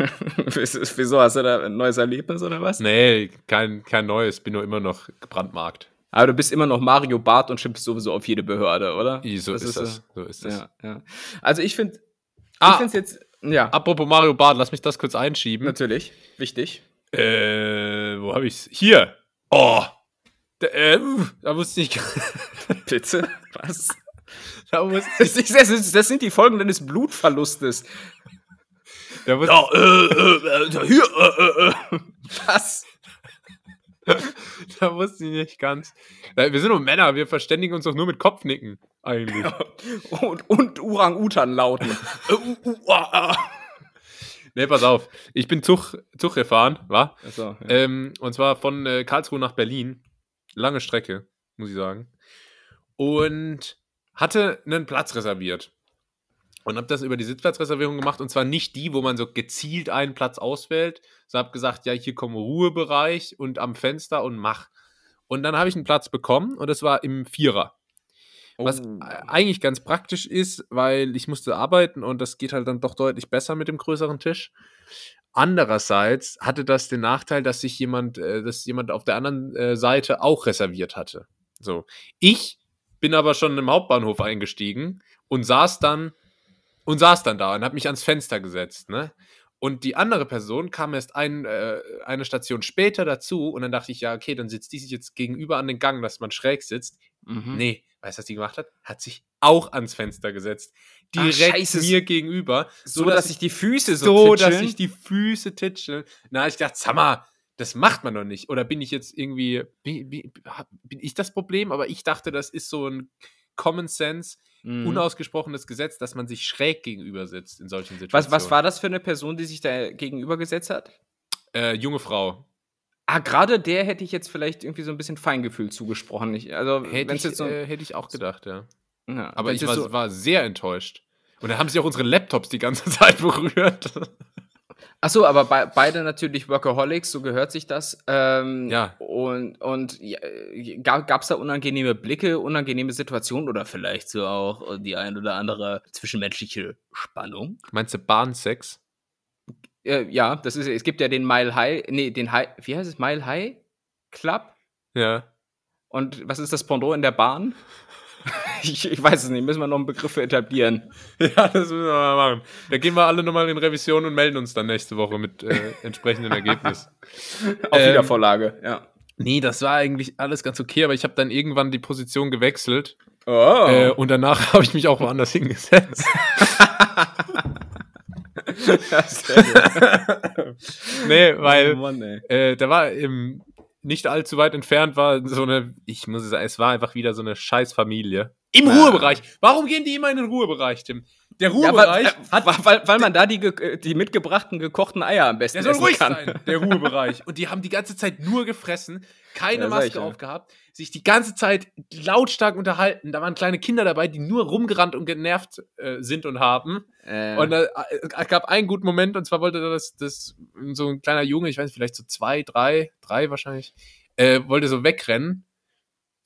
wieso hast du da ein neues Erlebnis oder was? Nee, kein, kein neues. Bin nur immer noch gebrandmarkt. Aber du bist immer noch Mario Barth und schimpfst sowieso auf jede Behörde, oder? So Das ist das. So ist das. Ja, ja. Also ich finde, ich Ah, finde es jetzt, ja, apropos Mario Bart, lass mich das kurz einschieben. natürlich, wichtig. Äh, wo habe ich's? Hier. Oh. Da, äh, da wusste ich. (laughs) Bitte? Was? (laughs) da wusste ist, das, ist, das sind die Folgen deines Blutverlustes. Da wusste, Ja, äh, äh, äh, hier, äh, äh, äh. Was? da wusste ich nicht ganz. Äh, Wir sind nur Männer, wir verständigen uns doch nur mit Kopfnicken, eigentlich. Und, und Orang-Utan-Lauten. (laughs) Äh, uh, ah, ah. Nee, pass auf. Ich bin Zug, Zug gefahren, wa? Achso, ja. Ähm, und zwar von äh, Karlsruhe nach Berlin. Lange Strecke, muss ich sagen. Und hatte einen Platz reserviert. Und habe das über die Sitzplatzreservierung gemacht. Und zwar nicht die, wo man so gezielt einen Platz auswählt. So habe gesagt, ja, hier kommt Ruhebereich und am Fenster und mach. Und dann habe ich einen Platz bekommen und das war im Vierer. Was Oh. eigentlich ganz praktisch ist, weil ich musste arbeiten und das geht halt dann doch deutlich besser mit dem größeren Tisch. Andererseits hatte das den Nachteil, dass sich jemand, äh, dass jemand auf der anderen äh, Seite auch reserviert hatte. So. Ich bin aber schon im Hauptbahnhof eingestiegen und saß dann und saß dann da und habe mich ans Fenster gesetzt, ne? Und die andere Person kam erst ein, äh, eine Station später dazu und dann dachte ich, ja, okay, dann sitzt die sich jetzt gegenüber an den Gang, dass man schräg sitzt. Mhm. Nee, weißt du, was die gemacht hat? Hat sich auch ans Fenster gesetzt. Ach, Direkt scheiße. mir gegenüber. So, dass sich die Füße so, so, dass sich die Füße titscheln. Na, ich dachte, sag mal, das macht man doch nicht. Oder bin ich jetzt irgendwie, bin, bin, bin ich das Problem? Aber ich dachte, das ist so ein Common Sense, Mhm. unausgesprochenes Gesetz, dass man sich schräg gegenüber sitzt in solchen Was, Situationen. was war das für eine Person, die sich da gegenübergesetzt hat? Äh, junge Frau. Ah, gerade der hätte ich jetzt vielleicht irgendwie so ein bisschen Feingefühl zugesprochen. Ich, also, Hätte ich, so, äh, hätte ich auch gedacht, ja. ja, Aber ich war, so, war sehr enttäuscht. Und dann haben sie auch unsere Laptops die ganze (laughs) Zeit berührt. Ach so, aber bei, beide natürlich Workaholics, so gehört sich das. Ähm, Ja. Und, und ja, gab es da unangenehme Blicke, unangenehme Situationen oder vielleicht so auch die ein oder andere zwischenmenschliche Spannung? Meinst du Bahnsex? Äh, ja, das ist, es gibt ja den Mile High, nee, den High, wie heißt es, Mile High Club? Ja. Und was ist das Pendant in der Bahn? (laughs) ich, ich weiß es nicht, müssen wir noch einen Begriff für etablieren. (laughs) Ja, das müssen wir mal machen. Da gehen wir alle nochmal in Revision und melden uns dann nächste Woche mit äh, entsprechendem Ergebnis. (laughs) Auf Ähm, Wiedervorlage, ja. Nee, das war eigentlich alles ganz okay, aber ich habe dann irgendwann die Position gewechselt Oh. äh, und danach habe ich mich auch woanders hingesetzt. (laughs) Nee, weil oh Mann, äh, da war im nicht allzu weit entfernt war so eine, ich muss sagen, es war einfach wieder so eine Scheißfamilie. Im Ah. Ruhebereich. Warum gehen die immer in den Ruhebereich, Tim? Der Ja, Ruhebereich weil, hat weil, weil, man da die, die mitgebrachten gekochten Eier am besten Der soll essen ruhig kann. sein, der (laughs) Ruhebereich. Und die haben die ganze Zeit nur gefressen, keine Ja, Maske ja. aufgehabt, sich die ganze Zeit lautstark unterhalten. Da waren kleine Kinder dabei, die nur rumgerannt und genervt äh, sind und haben. Äh, Und äh, es gab einen guten Moment, und zwar wollte das, das so ein kleiner Junge, ich weiß nicht, vielleicht so zwei, drei, drei wahrscheinlich, äh, wollte so wegrennen.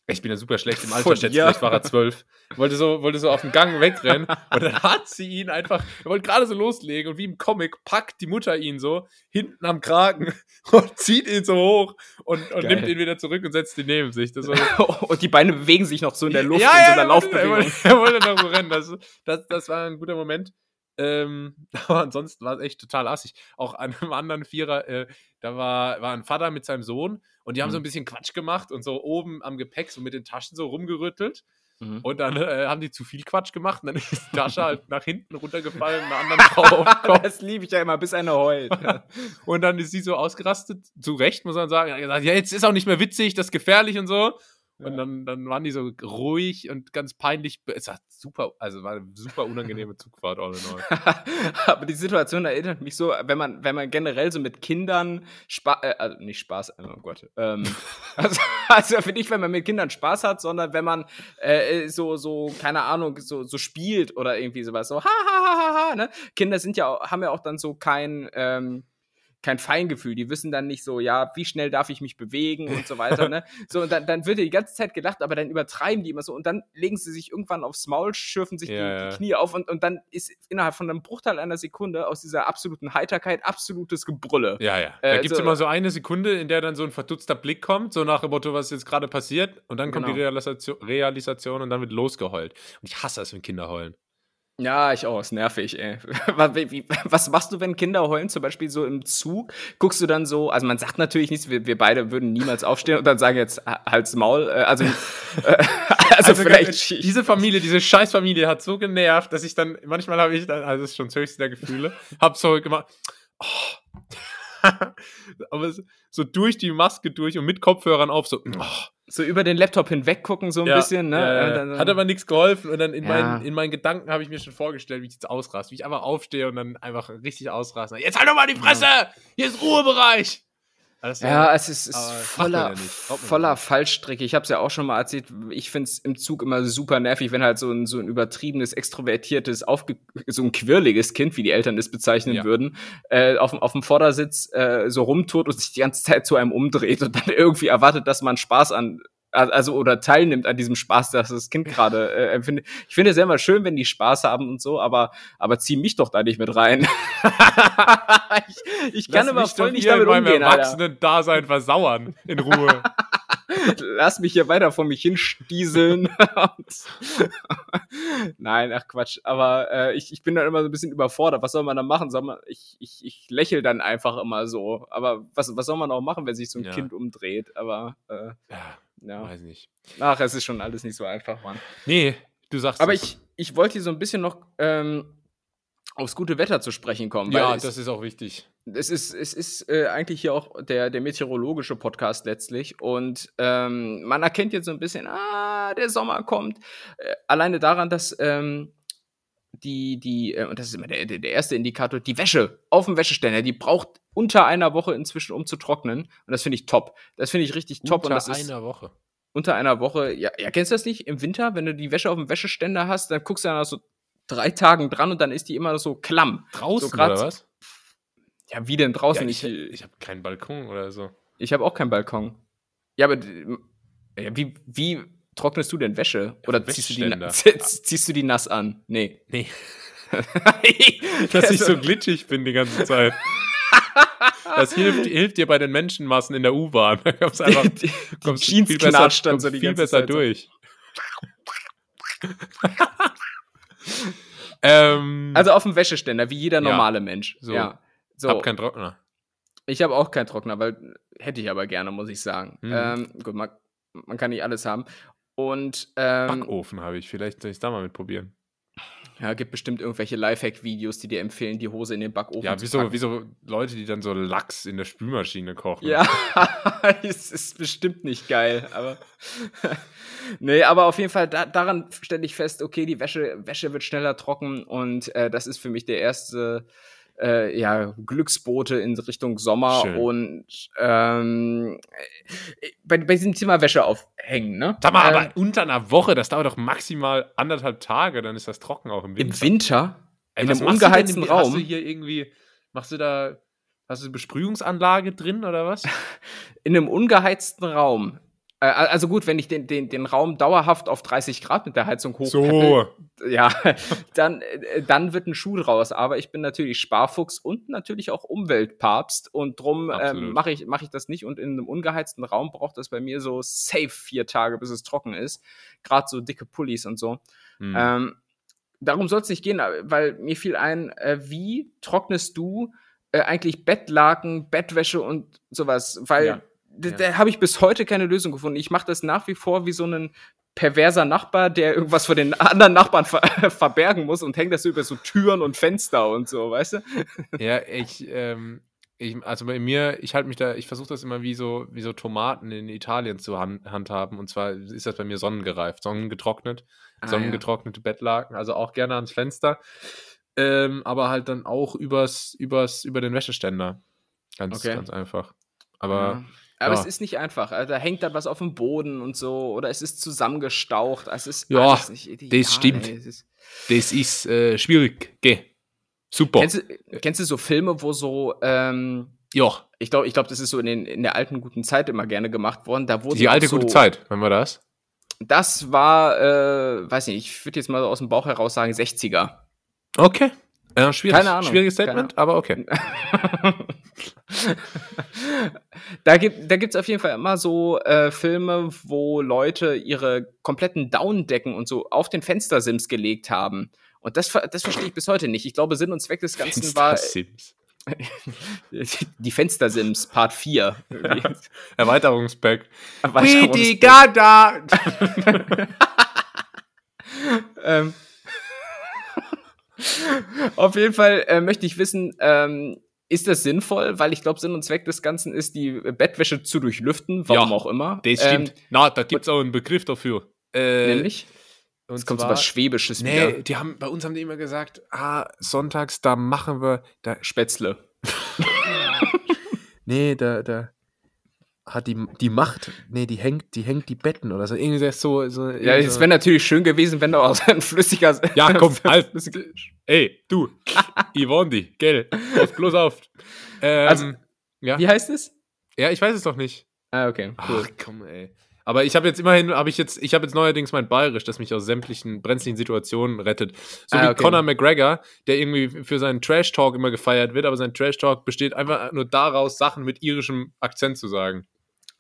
Ich bin ja super schlecht im Alter, schätze, dir? vielleicht war er zwölf. Wollte so, wollte so auf dem Gang wegrennen und dann hat sie ihn einfach, er wollte gerade so loslegen und wie im Comic packt die Mutter ihn so hinten am Kragen (laughs) und zieht ihn so hoch und, und nimmt ihn wieder zurück und setzt ihn neben sich. War, (laughs) und die Beine bewegen sich noch so in der Luft, ja, in so ja, einer er wollte, er, Laufbewegung. wollte, er wollte noch so rennen. Das, das, das war ein guter Moment. Ähm, (laughs) aber ansonsten war es echt total assig. Auch an einem anderen Vierer, äh, da war, war ein Vater mit seinem Sohn und die haben so ein Mhm. bisschen Quatsch gemacht und so oben am Gepäck so mit den Taschen so rumgerüttelt. Mhm. Und dann äh, haben die zu viel Quatsch gemacht und dann (laughs) ist die Tasche halt nach hinten runtergefallen, einer anderen Frau auf den Kopf. Das liebe ich ja immer, bis einer heult. (laughs) und dann ist sie so ausgerastet, zu Recht muss man sagen, gesagt, ja, jetzt ist auch nicht mehr witzig, das ist gefährlich und so. Und dann, dann waren die so ruhig und ganz peinlich. Es war super, also war eine super unangenehme Zugfahrt all in all. (laughs) Aber die Situation erinnert mich so, wenn man, wenn man generell so mit Kindern Spaß, äh, also nicht Spaß, oh Gott. Ähm, (laughs) also, also finde ich, wenn man mit Kindern Spaß hat, sondern wenn man äh, so, so, keine Ahnung, so, so spielt oder irgendwie sowas, so ha ha ha ha ha, ne? Kinder sind ja, haben ja auch dann so kein, ähm, kein Feingefühl. Die wissen dann nicht so, ja, wie schnell darf ich mich bewegen und so weiter. (laughs) ne? So, und dann, dann wird die ganze Zeit gelacht, aber dann übertreiben die immer so und dann legen sie sich irgendwann aufs Maul, schürfen sich ja, die, die, Knie auf und, und dann ist innerhalb von einem Bruchteil einer Sekunde aus dieser absoluten Heiterkeit absolutes Gebrülle. Ja, ja. Da äh, gibt es so, immer so eine Sekunde, in der dann so ein verdutzter Blick kommt, so nach dem Motto, was jetzt gerade passiert und dann kommt genau. die Realisation, Realisation und dann wird losgeheult. Und ich hasse es, wenn Kinder heulen. Ja, ich auch. Ist nervig, ey. (laughs) Was machst du, wenn Kinder heulen, zum Beispiel so im Zug? Guckst du dann so, also man sagt natürlich nichts, wir, wir beide würden niemals aufstehen und dann sagen jetzt halt's Maul. Äh, also, (laughs) äh, (laughs) also, also vielleicht. Diese Familie, diese Scheißfamilie hat so genervt, dass ich dann, manchmal habe ich dann, also das ist schon das höchste der Gefühle, hab so gemacht, oh. aber so durch die Maske durch und mit Kopfhörern auf, so, oh so über den Laptop hinweg gucken, so ein ja, bisschen, ne? Ja, ja. Dann, Hat aber nichts geholfen und dann in, meinen, in meinen Gedanken habe ich mir schon vorgestellt, wie ich jetzt ausraste, wie ich einfach aufstehe und dann einfach richtig ausraste. Jetzt halt doch mal die Fresse! Hier ist Ruhebereich! Ja, es ist, ist voller, voller Fallstricke. Ich habe es ja auch schon mal erzählt. Ich finde es im Zug immer super nervig, wenn halt so ein, so ein übertriebenes, extrovertiertes, aufge so ein quirliges Kind, wie die Eltern es bezeichnen ja. würden, äh, auf, auf dem Vordersitz äh, so rumtut und sich die ganze Zeit zu einem umdreht und dann irgendwie erwartet, dass man Spaß an also oder teilnimmt an diesem Spaß, dass das Kind gerade äh, empfindet. Ich finde es ja immer schön, wenn die Spaß haben und so, aber aber zieh mich doch da nicht mit rein. (laughs) ich, ich kann immer voll nicht damit umgehen, meinem Erwachsenen-Dasein versauern in Ruhe. (laughs) Lass mich hier weiter vor mich hinstieseln. (laughs) Nein, ach Quatsch. Aber äh, ich, ich bin dann immer so ein bisschen überfordert. Was soll man da machen? Soll man, ich, ich, ich lächle dann einfach immer so. Aber was, was soll man auch machen, wenn sich so ein ja. Kind umdreht? Aber äh, ja. Ja. Weiß nicht. Ach, es ist schon alles nicht so einfach, Mann. Nee, du sagst Aber es. ich, ich wollte hier so ein bisschen noch ähm, aufs gute Wetter zu sprechen kommen. Ja, das ist auch wichtig. Es ist, es ist äh, eigentlich hier auch der, der meteorologische Podcast letztlich. Und ähm, man erkennt jetzt so ein bisschen, ah, der Sommer kommt. Äh, alleine daran, dass ähm, die, die, äh, und das ist immer der, der erste Indikator, die Wäsche auf dem Wäscheständer, die braucht unter einer Woche inzwischen, um zu trocknen. Und das finde ich top. Das finde ich richtig top. Unter einer Woche. Unter einer Woche, ja, ja, kennst du das nicht? Im Winter, wenn du die Wäsche auf dem Wäscheständer hast, dann guckst du dann nach so drei Tagen dran und dann ist die immer so klamm. Draußen so oder was? Ja, wie denn draußen? Ja, ich ich, ich habe keinen Balkon oder so. Ich habe auch keinen Balkon. Ja, aber ja, wie, wie trocknest du denn Wäsche? Oder ziehst du, die, (laughs) ziehst du die nass an? Nee. Nee. (laughs) Dass ich so glitschig bin die ganze Zeit. Das hilft, hilft dir bei den Menschenmassen in der U-Bahn. Da kommst einfach die, die kommst viel besser, dann so die viel besser Zeit durch. (laughs) ähm, also auf dem Wäscheständer, wie jeder normale ja, Mensch. So. Ja. So. Hab keinen Trockner. Ich habe auch keinen Trockner, weil hätte ich aber gerne, muss ich sagen. Mhm. Ähm, gut, man, man, kann nicht alles haben. Und ähm, Backofen habe ich. Vielleicht soll ich es da mal mit probieren. Ja, gibt bestimmt irgendwelche Lifehack-Videos, die dir empfehlen, die Hose in den Backofen ja, zu packen. Ja, wie so Leute, die dann so Lachs in der Spülmaschine kochen. Ja, (laughs) es ist bestimmt nicht geil, aber (laughs) nee, aber auf jeden Fall, da, daran stelle ich fest, okay, die Wäsche, Wäsche wird schneller trocken und äh, das ist für mich der erste äh, ja, Glücksboote in Richtung Sommer Schön. und ähm, äh, bei, bei diesem Thema Wäsche aufhängen, ne? Sag mal, ähm, aber unter einer Woche, das dauert doch maximal anderthalb Tage, dann ist das trocken auch im Winter. Im Winter? Ey, in einem ungeheizten Raum? Hast du hier irgendwie, machst du da, hast du eine Besprühungsanlage drin oder was? (laughs) in einem ungeheizten Raum äh, also gut, wenn ich den, den, den Raum dauerhaft auf 30 Grad mit der Heizung hochpeppel, so. ja, (laughs) dann, äh, dann wird ein Schuh draus. Aber ich bin natürlich Sparfuchs und natürlich auch Umweltpapst und drum ähm, mache ich, mach ich das nicht. Und in einem ungeheizten Raum braucht das bei mir so safe vier Tage, bis es trocken ist. Gerade so dicke Pullis und so. Mhm. Ähm, darum soll es nicht gehen, weil mir fiel ein, äh, wie trocknest du äh, eigentlich Bettlaken, Bettwäsche und sowas? Weil ja da, da habe ich bis heute keine Lösung gefunden. Ich mache das nach wie vor wie so ein perverser Nachbar, der irgendwas vor den anderen Nachbarn ver (laughs) verbergen muss und hängt das so über so Türen und Fenster und so, weißt du? Ja, ich, ähm, ich also bei mir, ich halte mich da, ich versuche das immer wie so, wie so Tomaten in Italien zu hand, handhaben. Und zwar ist das bei mir sonnengereift, sonnengetrocknet, Ah, sonnengetrocknete Bettlaken, also auch gerne ans Fenster. Ähm, aber halt dann auch übers, übers, über den Wäscheständer. Ganz, Okay. ganz einfach. Ja. Aber ja. es ist nicht einfach. Also, da hängt dann was auf dem Boden und so. Oder es ist zusammengestaucht. Es ist Ja, nicht ideal, stimmt. ey. Ist, das ist äh, schwierig. Geh. Super. kennst, du, kennst du so Filme, wo so, ähm, ja, ich glaube, ich glaub, das ist so in, den, in der alten guten Zeit immer gerne gemacht worden. Da wurden die alte so, gute Zeit, wenn wir das. Das war, äh, weiß nicht, ich würde jetzt mal so aus dem Bauch heraus sagen, 60er. Okay. Ja, schwierig. Keine Ahnung. Schwieriges Statement, aber okay. (laughs) da gibt da gibt's auf jeden Fall immer so äh, Filme, wo Leute ihre kompletten Downdecken und so auf den Fenstersims gelegt haben. Und das, das verstehe ich bis heute nicht. Ich glaube, Sinn und Zweck des Ganzen war Sims. (laughs) die Fenstersims Part 4. Irgendwie. (laughs) Erweiterungspack. Erweiterungs- Gada. ähm, auf jeden Fall äh, möchte ich wissen, ähm, ist das sinnvoll? Weil ich glaube, Sinn und Zweck des Ganzen ist, die Bettwäsche zu durchlüften, warum Ja, auch immer. Das stimmt. Na, da gibt es auch einen Begriff dafür. Äh, Ähm, nämlich? und Es kommt so was Schwäbisches Nee, wieder. die haben, bei uns haben die immer gesagt, ah, sonntags, da machen wir, da, Spätzle. (laughs) (laughs) nee, da, da hat die, die Macht, nee, die hängt, die hängt die Betten oder so. Irgendwie so, so Ja, es so. wäre natürlich schön gewesen, wenn da auch so ein flüssiger. Ja, (laughs) komm, halt. Ey, du, Yvonne, gell, pass bloß auf. Ähm, Also- ja. Wie heißt es? ja, ich weiß es doch nicht. Ah, okay. Cool. Ach, komm, ey. Aber ich habe jetzt immerhin, habe ich jetzt, ich habe jetzt neuerdings mein Bayerisch, das mich aus sämtlichen brenzlichen Situationen rettet. So Ah, wie okay. Conor McGregor, der irgendwie für seinen Trash-Talk immer gefeiert wird, aber sein Trash-Talk besteht einfach nur daraus, Sachen mit irischem Akzent zu sagen.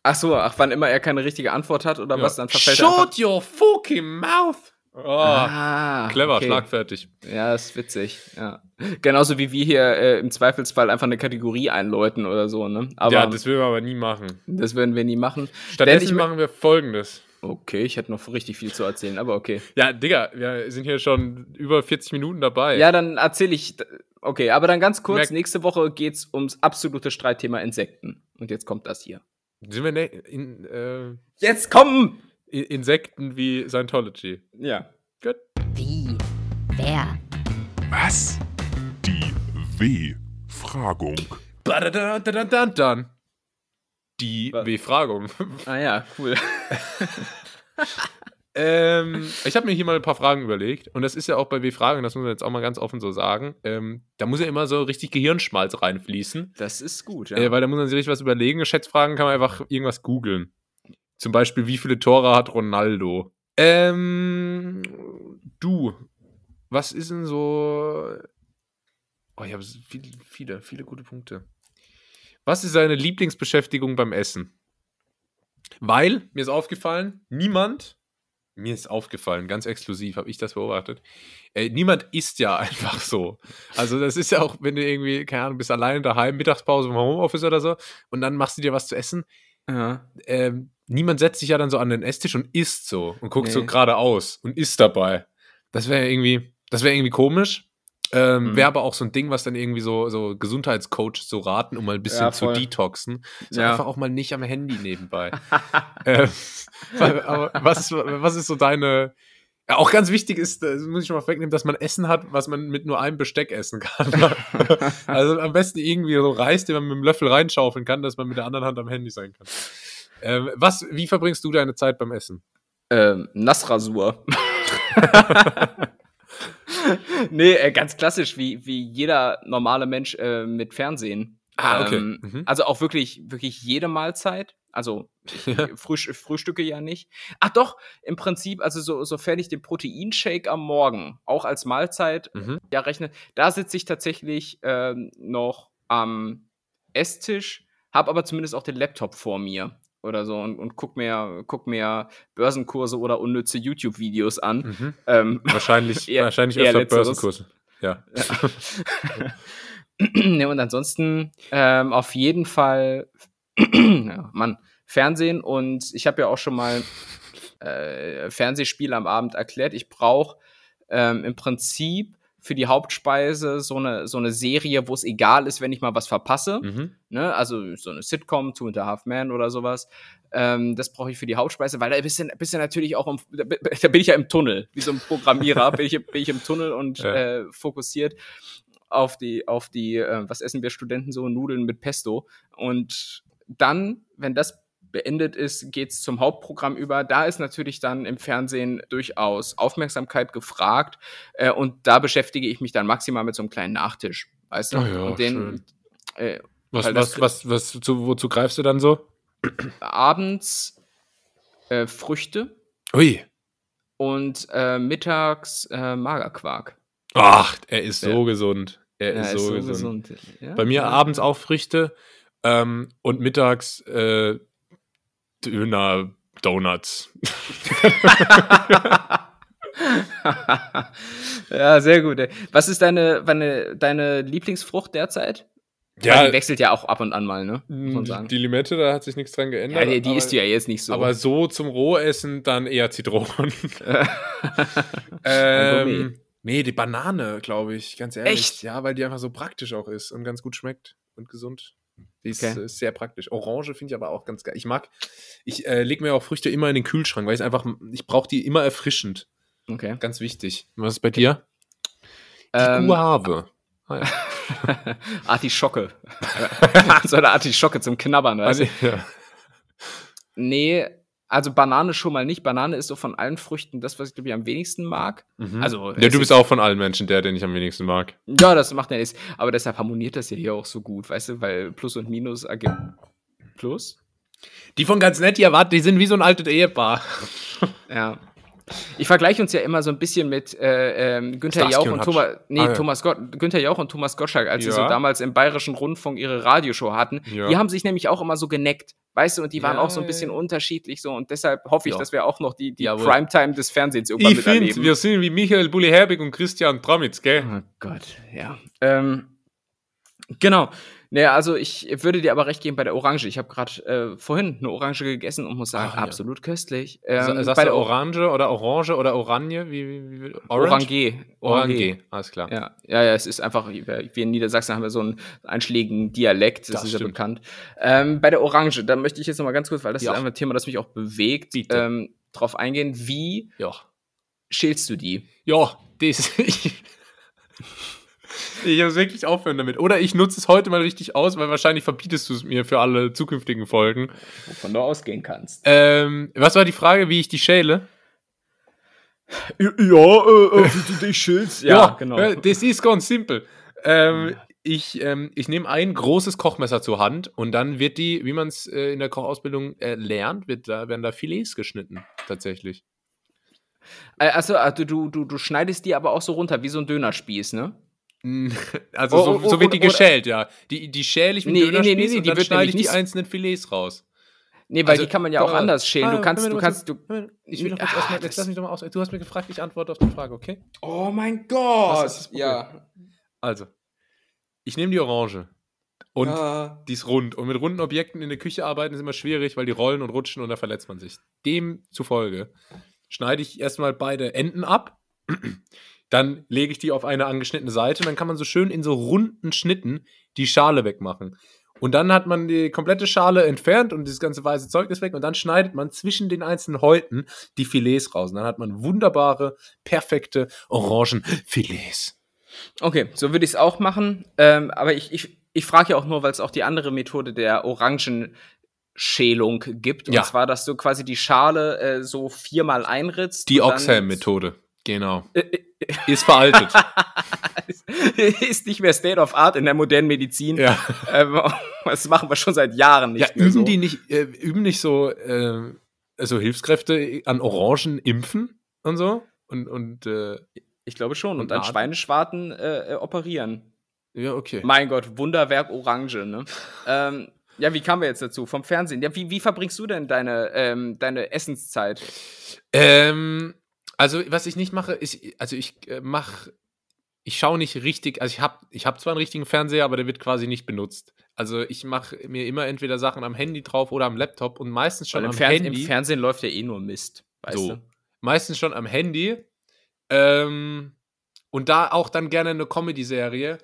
Ach so, ach, wann immer er keine richtige Antwort hat oder Ja. was, dann verfällt er einfach. Shut your fucking mouth! Oh, Ah, clever, okay. schlagfertig. Ja, ist witzig. Ja. Genauso wie wir hier äh, im Zweifelsfall einfach eine Kategorie einläuten oder so, ne? Aber ja, das, das will man aber nie machen. würden wir nie machen. Stattdessen ich- machen wir folgendes. Okay, ich hätte noch richtig viel zu erzählen, aber okay. Ja, Digga, wir sind hier schon über 40 Minuten dabei. Ja, dann erzähle ich. Okay, aber dann ganz kurz. Merk- nächste Woche geht's ums absolute Streitthema Insekten. Und jetzt kommt das hier. Sind wir ne, in, äh, Jetzt kommen! Insekten wie Scientology. Ja. Gut. Wie? Wer? Was? Die W-Fragung. Dann. Die W-Fragung. Ah ja, cool. (laughs) Ähm, (laughs) ich habe mir hier mal ein paar Fragen überlegt und das ist ja auch bei W-Fragen, das muss man jetzt auch mal ganz offen so sagen. Ähm, da muss ja immer so richtig Gehirnschmalz reinfließen, Das ist gut, ja. äh, weil da muss man sich richtig was überlegen. Schätzfragen kann man einfach irgendwas googeln. Zum Beispiel, wie viele Tore hat Ronaldo? Ähm, du, was ist denn so. Oh, ich habe viele, viele, viele gute Punkte. Was ist deine Lieblingsbeschäftigung beim Essen? Weil, mir ist aufgefallen, niemand, mir ist aufgefallen, ganz exklusiv habe ich das beobachtet, äh, niemand isst ja (laughs) einfach so. Also das ist ja auch, wenn du irgendwie, keine Ahnung, bist alleine daheim, Mittagspause im Homeoffice oder so und dann machst du dir was zu essen. ja. Ähm, niemand setzt sich ja dann so an den Esstisch und isst so und guckt so Nee. geradeaus und isst dabei. Das wäre irgendwie, das wäre irgendwie komisch. Ähm, Mhm. Wäre aber auch so ein Ding, was dann irgendwie so, so Gesundheitscoaches so raten, um mal ein bisschen Ja, zu detoxen. So Ja. einfach auch mal nicht am Handy nebenbei. (laughs) äh, aber was ist, was ist so deine. Ja, auch ganz wichtig ist, das muss ich schon mal wegnehmen, dass man Essen hat, was man mit nur einem Besteck essen kann. (laughs) also am besten irgendwie so Reis, den man mit dem Löffel reinschaufeln kann, dass man mit der anderen Hand am Handy sein kann. Ähm, was, wie verbringst du deine Zeit beim Essen? Ähm, Nassrasur. (laughs) (laughs) nee, äh, ganz klassisch, wie, wie jeder normale Mensch äh, mit Fernsehen. Ah, okay. Ähm, Mhm. Also auch wirklich, wirklich jede Mahlzeit. Also ich frühsch frühstücke ja nicht. Ach doch, im Prinzip, also so, sofern ich den Proteinshake am Morgen auch als Mahlzeit Mhm. ja rechne, da sitze ich tatsächlich ähm, noch am Esstisch, habe aber zumindest auch den Laptop vor mir oder so und, und guck mir, guck mir Börsenkurse oder unnütze YouTube-Videos an. Mhm. Ähm, (laughs) Wahrscheinlich, Eher- wahrscheinlich eher öfter. Börsenkurse. Ja. ja, und ansonsten ähm, auf jeden Fall ja, Mann, Fernsehen und ich habe ja auch schon mal äh, Fernsehspiele am Abend erklärt. Ich brauche ähm, im Prinzip für die Hauptspeise so eine, so eine Serie, wo es egal ist, wenn ich mal was verpasse. Mhm. Ne? Also so eine Sitcom, Two and a Half Men oder sowas. Ähm, das brauche ich für die Hauptspeise, weil da bist du, bist du natürlich auch, im, da, bi- da bin ich ja im Tunnel, wie so ein Programmierer, (laughs) bin, ich, bin ich im Tunnel und Ja. äh, fokussiert auf die, auf die, äh, was essen wir Studenten so, Nudeln mit Pesto. Und dann, wenn das beendet ist, geht's zum Hauptprogramm über. Da ist natürlich dann im Fernsehen durchaus Aufmerksamkeit gefragt. Äh, und da beschäftige ich mich dann maximal mit so einem kleinen Nachtisch. Weißt du? Oh ja, und den, äh, Was, das- was, was, was, zu, wozu greifst du dann so? abends äh, Früchte Ui. und äh, mittags äh, Magerquark. Ach, er ist so gesund. Er ist, so, gesund. Ja? Bei mir Ja. abends auch Früchte ähm, und mittags äh, Döner, Donuts. (laughs) ja, sehr gut. ey. Was ist deine, deine, deine Lieblingsfrucht derzeit? Weil die wechselt ja auch ab und an mal, ne? Muss man sagen. die Limette, da hat sich nichts dran geändert. ja, die, die aber, isst du ja jetzt nicht so. Aber so zum Rohessen dann eher Zitronen. (laughs) (laughs) Ähm, nee, die Banane, glaube ich, ganz ehrlich. Echt? Ja, weil die einfach so praktisch auch ist und ganz gut schmeckt und gesund. Die ist, Okay. äh, sehr praktisch. Orange finde ich aber auch ganz geil. Ich mag, ich äh, lege mir auch Früchte immer in den Kühlschrank, weil ich einfach, ich brauche die immer erfrischend. okay. Ganz wichtig. Was ist bei dir? Die Ähm, Guave. Ah, ja. (laughs) Artischocke. (laughs) (laughs) so eine Artischocke zum Knabbern, weißt? Also, ja. Nee, also Banane schon mal nicht. Banane ist so von allen Früchten das, was ich glaube ich am wenigsten mag. Mhm. Also, ja, du bist ist- auch von allen Menschen der, den ich am wenigsten mag. Ja, das macht ja nichts. Aber deshalb harmoniert das ja hier auch so gut, weißt du, weil Plus und Minus ergibt Plus. Die von ganz nett, die erwarten, die sind wie so ein altes Ehepaar. Ja. Ich vergleiche uns ja immer so ein bisschen mit äh, ähm, Günther Jauch und und. Thomas, nee, Ah, ja. Thomas Gott, Günther Jauch und Thomas Gottschalk, als sie Ja. so damals im Bayerischen Rundfunk ihre Radioshow hatten, Ja. die haben sich nämlich auch immer so geneckt, weißt du, und die waren auch so ein bisschen unterschiedlich so und deshalb hoffe ich, dass wir auch noch die, die Jawohl. Primetime des Fernsehens irgendwann Ich miterleben. wir sind wie Michael Bulli-Herbig und Christian Tramitz, gell? Oh Gott, ja. Ähm, genau. Naja, also ich würde dir aber recht geben bei der Orange. Ich habe gerade äh, vorhin eine Orange gegessen und muss sagen, Ach, ja. absolut köstlich. Ähm, Sagst bei du der Orange oder Orange oder Oranje? Wie, wie, wie, Orange. Orange. Alles klar. Ja, ja, ja, es ist einfach, wir in Niedersachsen haben wir so einen einschlägigen Dialekt, das, Das ist ja bekannt. Ähm, bei der Orange, da möchte ich jetzt noch mal ganz kurz, weil das Ja. ist einfach ein Thema, das mich auch bewegt, ähm, drauf eingehen. Wie Ja. schälst du die? Ja, das. (laughs) Ich, ich muss wirklich aufhören damit. Oder ich nutze es heute mal richtig aus, weil wahrscheinlich verbietest du es mir für alle zukünftigen Folgen. Wovon du ausgehen kannst. Ähm, was war die Frage, wie ich die schäle? Ja, äh, wie du dich schälst. äh, das ist ganz simpel. Ähm, ich ähm, ich nehme ein großes Kochmesser zur Hand und dann wird die, wie man es äh, in der Kochausbildung äh, lernt, wird da, werden da Filets geschnitten, tatsächlich. Äh, Achso, also du, du, du schneidest die aber auch so runter, wie so ein Dönerspieß, ne? (laughs) Also Oh, so, oh, so wird die geschält, ja. Die, die schäle ich mit Nee, nee, nee, nee, Dönerspieß nee, und die dann wird schneide ich nämlich die einzelnen Filets raus. Nee, weil Also, die kann man ja auch anders schälen. Ah, Du kannst, du kannst, du. Ich will doch Ah, jetzt erstmal, das- jetzt lass mich doch mal aus. Du hast mir gefragt, ich antworte auf die Frage, okay? Oh mein Gott! Das ist das Problem. ja. Also, ich nehme die Orange und ja. die ist rund. Und mit runden Objekten in der Küche arbeiten ist immer schwierig, weil die rollen und rutschen und da verletzt man sich. Demzufolge schneide ich erstmal beide Enden ab. Dann lege ich die auf eine angeschnittene Seite und dann kann man so schön in so runden Schnitten die Schale wegmachen. Und dann hat man die komplette Schale entfernt und das ganze weiße Zeug ist weg und dann schneidet man zwischen den einzelnen Häuten die Filets raus. Und dann hat man wunderbare, perfekte Orangenfilets. Okay, so würde ich es auch machen. Ähm, aber ich, ich, ich frage ja auch nur, weil es auch die andere Methode der Orangenschälung gibt. Und Ja. zwar, dass du quasi die Schale äh, so viermal einritzt. Die Oxham-Methode. Genau. Äh, äh, Ist veraltet. (laughs) ist nicht mehr State of Art in der modernen Medizin. ja. Ähm, das machen wir schon seit Jahren nicht ja, mehr üben so. die nicht, äh, üben nicht so, äh, so Hilfskräfte an Orangen impfen und so? Und, und äh, Ich glaube schon. Und, Und an Arten? Schweineschwarten äh, äh, operieren. ja, okay. Mein Gott, Wunderwerk Orange, ne? ähm, ja, wie kamen wir jetzt dazu? Vom Fernsehen. Ja, wie, wie verbringst du denn deine, ähm, deine Essenszeit? Ähm, also, was ich nicht mache, ist, also ich äh, mache, ich schaue nicht richtig, also ich habe ich hab zwar einen richtigen Fernseher, aber der wird quasi nicht benutzt. Also ich mache mir immer entweder Sachen am Handy drauf oder am Laptop und meistens schon Weil im, am Fern im Handy. Fernsehen läuft ja eh nur Mist. Weißt So. du? meistens schon am Handy. Ähm, und da auch dann gerne eine Comedy-Serie,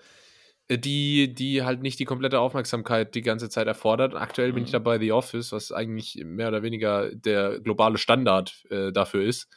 äh, die, die halt nicht die komplette Aufmerksamkeit die ganze Zeit erfordert. Aktuell bin ich Mhm. da bei The Office, was eigentlich mehr oder weniger der globale Standard äh, dafür ist.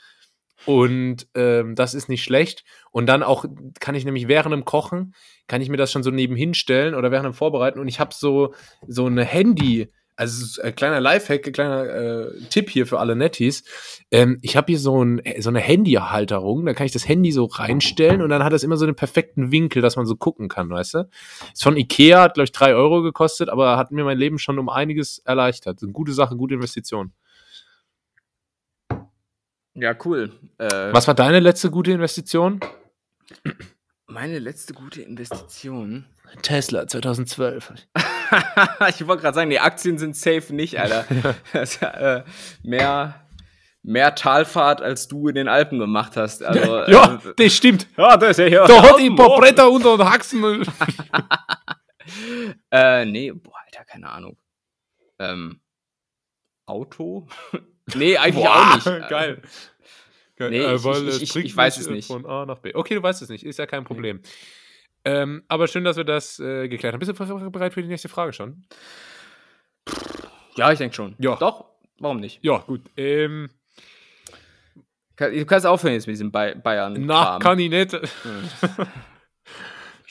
Und ähm, das ist nicht schlecht. Und dann auch kann ich nämlich während dem Kochen, kann ich mir das schon so nebenhin stellen oder während dem Vorbereiten. Und ich habe so, so eine Handy, also ein kleiner Lifehack, ein kleiner äh, Tipp hier für alle Netties. Ähm, ich habe hier so, ein, so eine Handyhalterung, da kann ich das Handy so reinstellen und dann hat das immer so einen perfekten Winkel, dass man so gucken kann, weißt du? Ist von Ikea, hat glaube ich drei Euro gekostet, aber hat mir mein Leben schon um einiges erleichtert. Eine gute Sache, gute Investition. Ja, cool. Äh, Was war deine letzte gute Investition? Meine letzte gute Investition. Tesla 2012. (laughs) ich wollte gerade sagen, die Aktien sind safe nicht, Alter. (laughs) Das äh, mehr, mehr Talfahrt, als du in den Alpen gemacht hast. Also, (laughs) ja, äh, das stimmt. ja, das ist ja. Da hat die ein paar Bretter unter den Haxen. Äh, nee, boah, Alter, keine Ahnung. Ähm, Auto? Nee, eigentlich auch nicht. (laughs) Geil. Nee, Äh, ich- weil ich- ich- bringt ich weiß es nicht. Von A nach B. Okay, du weißt es nicht. Ist ja kein Problem. Ähm, aber schön, dass wir das äh, geklärt haben. Bist du bereit für die nächste Frage schon? Ja, ich denke schon. Ja. Doch, warum nicht? Ja, gut. Ähm, Du kannst aufhören jetzt mit diesem Bay Bayern. nach kann ich nicht.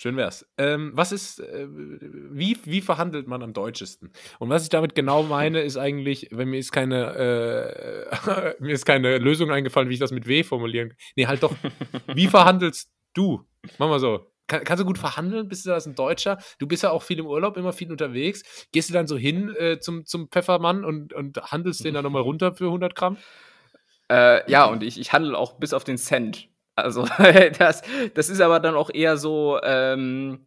Schön wär's. Ähm, was ist, äh, wie, wie verhandelt man am deutschesten? Und was ich damit genau meine, ist eigentlich, wenn mir ist keine, äh, (laughs) mir ist keine Lösung eingefallen, wie ich das mit W formulieren kann. Nee, halt doch. Wie verhandelst du? Mach mal so. Kann, kannst du gut verhandeln? Bist du das ein Deutscher? Du bist ja auch viel im Urlaub, immer viel unterwegs. Gehst du dann so hin äh, zum, zum Pfeffermann und, und handelst den dann nochmal runter für 100 Gramm? Äh, ja, und ich, ich handle auch bis auf den Cent. Also, (laughs) das, das ist aber dann auch eher so, ähm,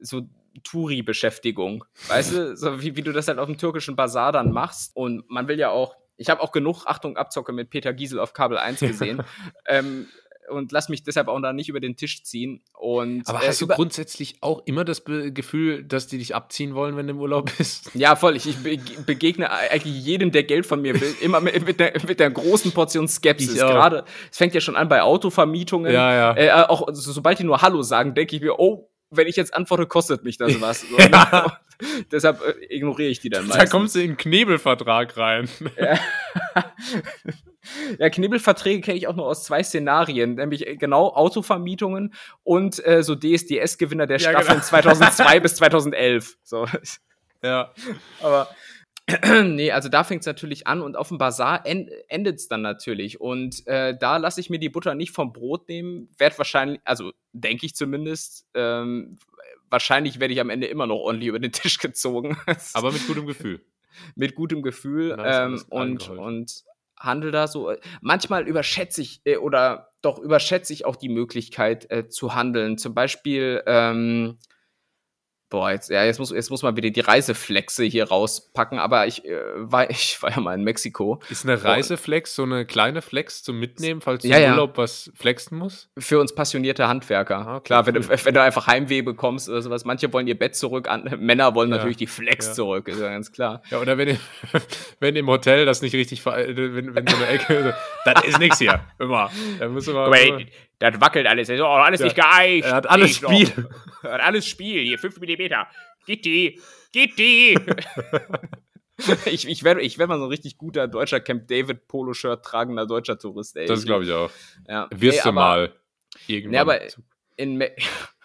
so Touri-Beschäftigung. Weißt du, so wie, wie du das halt auf dem türkischen Bazar dann machst. Und man will ja auch, ich habe auch genug, Achtung, Abzocke mit Peter Giesel auf Kabel 1 gesehen. (laughs) ähm, und lass mich deshalb auch da nicht über den Tisch ziehen. Und, Aber äh, hast du über- grundsätzlich auch immer das Be Gefühl, dass die dich abziehen wollen, wenn du im Urlaub bist? Ja, voll. Ich, ich be- begegne eigentlich jedem, der Geld von mir will, immer mit, mit, der, mit der großen Portion Skepsis. Gerade, es fängt ja schon an bei Autovermietungen. Ja, ja. Äh, auch so, sobald die nur Hallo sagen, denke ich mir, oh, wenn ich jetzt antworte, kostet mich das was. (laughs) So, Ja. (laughs) Deshalb äh, ignoriere ich die dann Da meistens. kommst du in einen Knebelvertrag rein. Ja, (laughs) Knibbelverträge kenne ich auch nur aus zwei Szenarien, nämlich äh, genau Autovermietungen und äh, so DSDS-Gewinner der Ja, Staffeln genau. 2002 bis 2011. So. Ja. Aber (clears throat) nee, also da fängt es natürlich an und auf dem Bazar en endet es dann natürlich. Und äh, da lasse ich mir die Butter nicht vom Brot nehmen. Werd wahrscheinlich, also denke ich zumindest, ähm, wahrscheinlich werde ich am Ende immer noch ordentlich über den (laughs) Tisch gezogen. Aber mit gutem Gefühl. (laughs) mit gutem Gefühl ähm, und, geholfen. und handel da so. Manchmal überschätze ich äh, oder doch überschätze ich auch die Möglichkeit äh, zu handeln. Zum Beispiel, ähm, boah, jetzt, ja, jetzt muss, jetzt muss man wieder die Reiseflexe hier rauspacken, aber ich, äh, war, (laughs) ich war ja mal in Mexiko. Ist eine Reiseflex so eine kleine Flex zum Mitnehmen, falls du Ja, im ja. Urlaub was flexen musst? Für uns passionierte Handwerker. Ah, okay, Klar, wenn, cool. du, (laughs) wenn du einfach Heimweh bekommst oder sowas. Manche wollen ihr Bett zurück, an, (laughs) Männer wollen Ja, natürlich die Flex ja. zurück, ist ja ganz klar. Ja, oder wenn, ihr- wenn im Hotel das nicht richtig, äh, wenn, wenn so eine Ecke, das ist nix hier, immer. Da müssen wir, Wait, das wackelt alles. Das ist auch alles Ja, nicht geeicht. er hat alles. Spiel. (laughs) Hat alles Spiel. Hier, 5 mm. Gitti. Gitti. ich ich werde ich werd mal so ein richtig guter deutscher Camp David Polo-Shirt tragender deutscher Tourist, ey. Das glaube ich auch. Ja. Wirst Ey, du aber mal. Irgendwann. Nee, aber in, Me (laughs)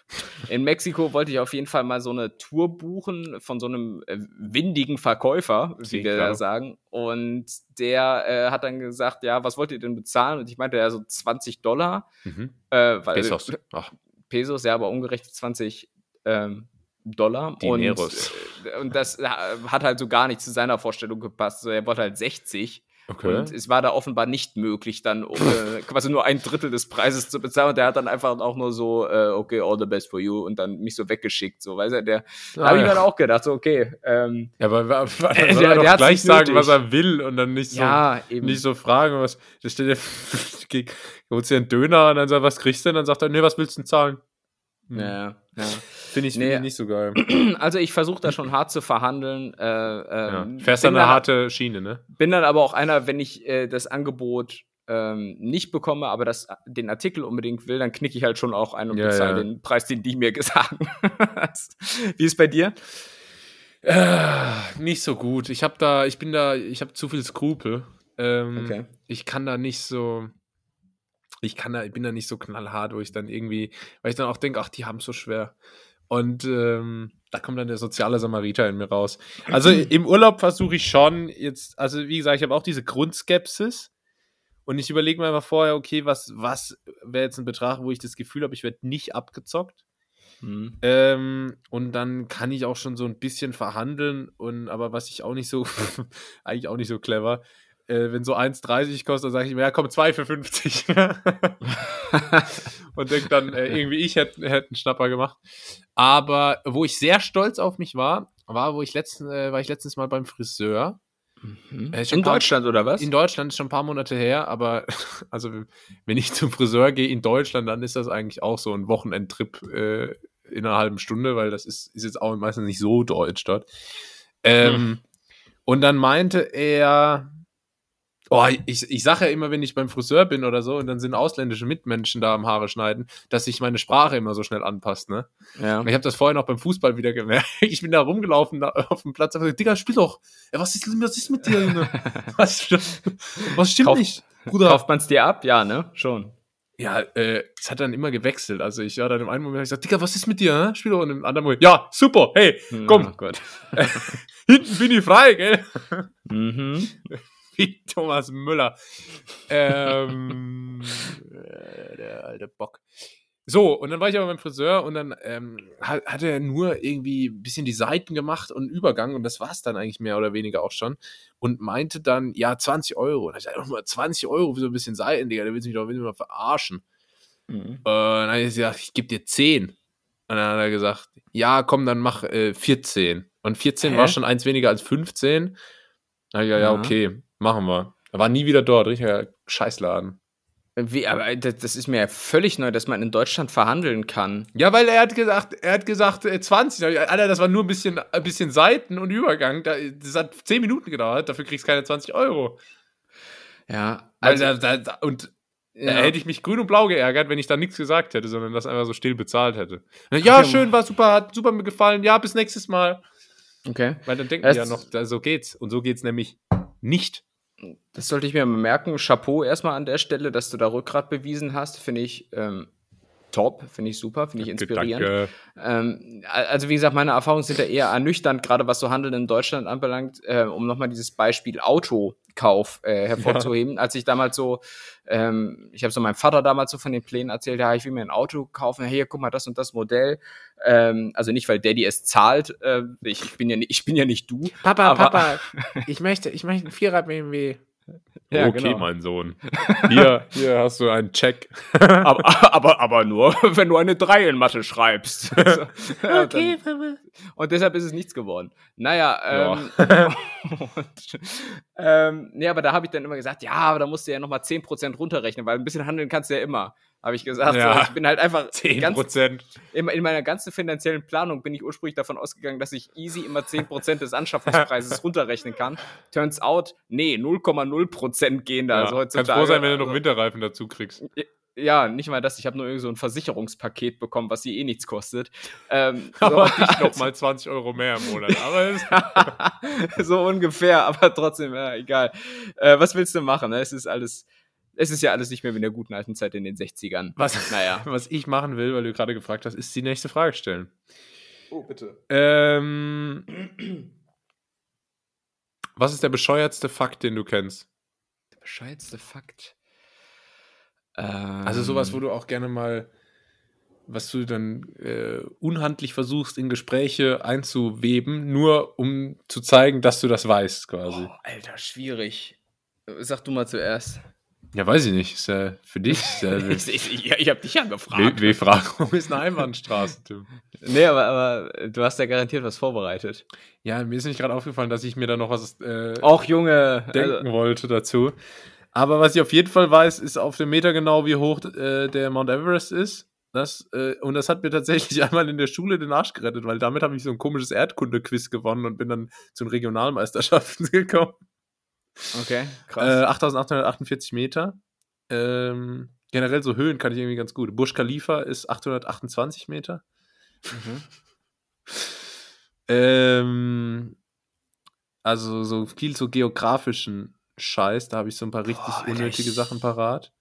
in Mexiko wollte ich auf jeden Fall mal so eine Tour buchen von so einem äh, windigen Verkäufer, wie wir da sagen. Und der äh, hat dann gesagt, ja, was wollt ihr denn bezahlen? Und ich meinte, ja, so 20 Dollar. mhm. Äh, weil, Pesos. Ach, Pesos, ja, aber umgerechnet 20 ähm, Dollar. Dineros. Und, äh, und das äh, hat halt so gar nicht zu seiner Vorstellung gepasst. So, er wollte halt 60. okay. Und es war da offenbar nicht möglich, dann um, äh, (laughs) quasi nur ein Drittel des Preises zu bezahlen. Und der hat dann einfach auch nur so, äh, okay, all the best for you und dann mich so weggeschickt. So, weißt du, der, da Ah, habe ich ja. dann auch gedacht, so, okay, ähm, Ja, aber, aber, aber Äh, soll der- er doch der gleich sagen, nötig. was er will und dann nicht so, ja, nicht so fragen, was. Da steht der, (laughs) holst dir einen Döner und dann sagt, was kriegst du denn? Dann sagt er, nee, was willst du denn zahlen? Ja, ja. (laughs) Finde ich, Nee. find ich nicht so geil. (clears throat) Also ich versuche da schon hart zu verhandeln. Äh, Ja. ähm, Fährst dann eine harte Schiene, ne? Bin dann aber auch einer, wenn ich äh, das Angebot ähm, nicht bekomme, aber das, den Artikel unbedingt will, dann knicke ich halt schon auch ein und Ja, bezahle ja. den Preis, den die mir (laughs) sagen. Wie ist bei dir? Äh, nicht so gut. Ich habe da, ich bin da, ich habe zu viel Skrupel. Ähm, Okay. Ich kann da nicht so, ich kann da, ich bin da nicht so knallhart, wo ich dann irgendwie, weil ich dann auch denke, ach, die haben es so schwer. Und ähm, da kommt dann der soziale Samariter in mir raus. Also (clears throat) im Urlaub versuche ich schon jetzt, also wie gesagt, ich habe auch diese Grundskepsis. Und ich überlege mir einfach vorher, okay, was, was wäre jetzt ein Betrag, wo ich das Gefühl habe, ich werde nicht abgezockt. Hm. Ähm, und dann kann ich auch schon so ein bisschen verhandeln. Und aber was ich auch nicht so, (laughs) eigentlich auch nicht so clever, äh, wenn so 1,30 kostet, dann sage ich mir, ja komm, 2 für 50. (laughs) und denke dann, äh, irgendwie ich hätte hätt einen Schnapper gemacht. Aber wo ich sehr stolz auf mich war, war, wo ich letzten, äh, war ich letztens mal beim Friseur. Mhm. Äh, In paar- Deutschland oder was? In Deutschland ist schon ein paar Monate her, aber (laughs) also wenn ich zum Friseur gehe in Deutschland, dann ist das eigentlich auch so ein Wochenendtrip äh, in einer halben Stunde, weil das ist, ist jetzt auch meistens nicht so deutsch dort. Ähm, Und dann meinte er, oh, ich, ich sage ja immer, wenn ich beim Friseur bin oder so und dann sind ausländische Mitmenschen da am Haare schneiden, dass sich meine Sprache immer so schnell anpasst, ne? ja. Ich habe das vorher noch beim Fußball wieder gemerkt. (laughs) Ich bin da rumgelaufen da auf dem Platz und gesagt, Digga, spiel doch. Ey, was, ist, was ist mit dir, Junge? (laughs) Was, was stimmt Kauf- nicht, Bruder? Kauft man es dir ab? Ja, ne? Schon. Ja, äh, es hat dann immer gewechselt. Also ich war dann im einen Moment, ich gesagt, Digga, was ist mit dir? Hä? Spiel doch. Und im anderen Moment, ja, super, hey, komm, Oh (laughs) hinten bin ich frei, gell? Mhm. (laughs) Wie Thomas Müller. Ähm, äh, der alte Bock. So, und dann war ich aber beim Friseur und dann ähm, hat, hat er nur irgendwie ein bisschen die Seiten gemacht und Übergang und das war es dann eigentlich mehr oder weniger auch schon. Und meinte dann, ja, 20 Euro. Und ich mal 20 Euro für so ein bisschen Seiten, Digga, der willst du mich doch mich mal verarschen. Mhm. Und dann habe ich gesagt, ich gebe dir 10. Und dann hat er gesagt, ja, komm, dann mach äh, 14. Und 14 Hä? war schon eins weniger als 15. Da ich gesagt, ja, Ja. okay, machen wir. Er war nie wieder dort, richtiger Scheißladen. Wie, aber das, das ist mir ja völlig neu, dass man in Deutschland verhandeln kann. Ja, weil er hat gesagt, er hat gesagt äh, 20. Da hab ich gesagt, Alter, das war nur ein bisschen, ein bisschen Seiten und Übergang. Da, das hat 10 Minuten gedauert, dafür kriegst du keine 20 Euro. Ja, Also, also, da, da, und ja. Da hätte ich mich grün und blau geärgert, wenn ich da nichts gesagt hätte, sondern das einfach so still bezahlt hätte. Ja, schön, war super, hat super mir gefallen. Ja, bis nächstes Mal. okay. Weil dann denken Das- die ja noch, da, so geht's. Und so geht's nämlich nicht. Das sollte ich mir mal merken. Chapeau erstmal an der Stelle, dass du da Rückgrat bewiesen hast. Finde ich ähm, top, finde ich super, finde ich inspirierend. Danke. Ähm, also wie gesagt, meine Erfahrungen sind da eher ernüchternd, gerade was so Handeln in Deutschland anbelangt, äh, um nochmal dieses Beispiel Autokauf äh, (laughs) hervorzuheben. Als ich damals so, ähm, ich habe so meinem Vater damals so von den Plänen erzählt, ja, ich will mir ein Auto kaufen, hey, hier, guck mal, das und das Modell. Ähm, also nicht, weil Daddy es zahlt, äh, ich, ich, bin ja, ni- ich bin ja nicht du. Papa, Aber- Papa, (laughs) ich möchte, ich möchte einen Vierer BMW. Ja, okay, genau. mein Sohn. (laughs) Hier, hier hast du einen Check. aber, aber, aber nur, wenn du eine 3 in Mathe schreibst. So, ja, dann- Papa. Und deshalb ist es nichts geworden. Naja, ähm, (laughs) und, ähm, nee, aber da habe ich dann immer gesagt, ja, aber da musst du ja nochmal 10% runterrechnen, weil ein bisschen handeln kannst du ja immer. Habe ich gesagt. Ja. So, ich bin halt einfach 10 ganz, Prozent. in, in meiner ganzen finanziellen Planung bin ich ursprünglich davon ausgegangen, dass ich easy immer 10% des Anschaffungspreises (laughs) runterrechnen kann. Turns out, nee, 0,0% gehen da. Ja. Also Kannst heutzutage, froh sein, wenn du noch also- Winterreifen dazu kriegst. Ja, nicht mal das. Ich habe nur irgend so ein Versicherungspaket bekommen, was sie eh nichts kostet. Ähm, (laughs) Aber so, nicht noch (laughs) mal 20 Euro mehr im Monat. Aber (laughs) so ungefähr, aber trotzdem, ja, egal. Äh, was willst du machen? Ne? Es ist alles, es ist ja alles nicht mehr wie in der guten alten Zeit in den 60ern. was, Naja. was ich machen will, weil du gerade gefragt hast, ist die nächste Frage stellen. Oh, bitte. Ähm, was ist der bescheuertste Fakt, den du kennst? Der bescheuertste Fakt. Ähm, Also sowas, wo du auch gerne mal, was du dann äh, unhandlich versuchst, in Gespräche einzuweben, nur um zu zeigen, dass du das weißt, quasi. Oh, Alter, schwierig. Sag du mal zuerst. Ja, weiß ich nicht. Ist ja für dich. (laughs) Ja ich ich, ich, ich habe dich ja gefragt. W-Fragung ist eine Einbahnstraße, Tim. Nee, aber, aber du hast ja garantiert was vorbereitet. Ja, mir ist nicht gerade aufgefallen, dass ich mir da noch was äh, Och, Junge. denken Also, wollte dazu. Aber was ich auf jeden Fall weiß, ist auf dem Meter genau, wie hoch äh, der Mount Everest ist. Das, äh, und das hat mir tatsächlich (laughs) einmal in der Schule den Arsch gerettet, weil damit habe ich so ein komisches Erdkunde-Quiz gewonnen und bin dann zu den Regionalmeisterschaften (laughs) gekommen. Okay, Äh, krass. 8848 Meter. Ähm, generell so Höhen kann ich irgendwie ganz gut. Burj Khalifa ist 828 Meter. Mhm. (laughs) Ähm, also so viel so geografischen Scheiß, da habe ich so ein paar richtig Boah, unnötige Sachen parat.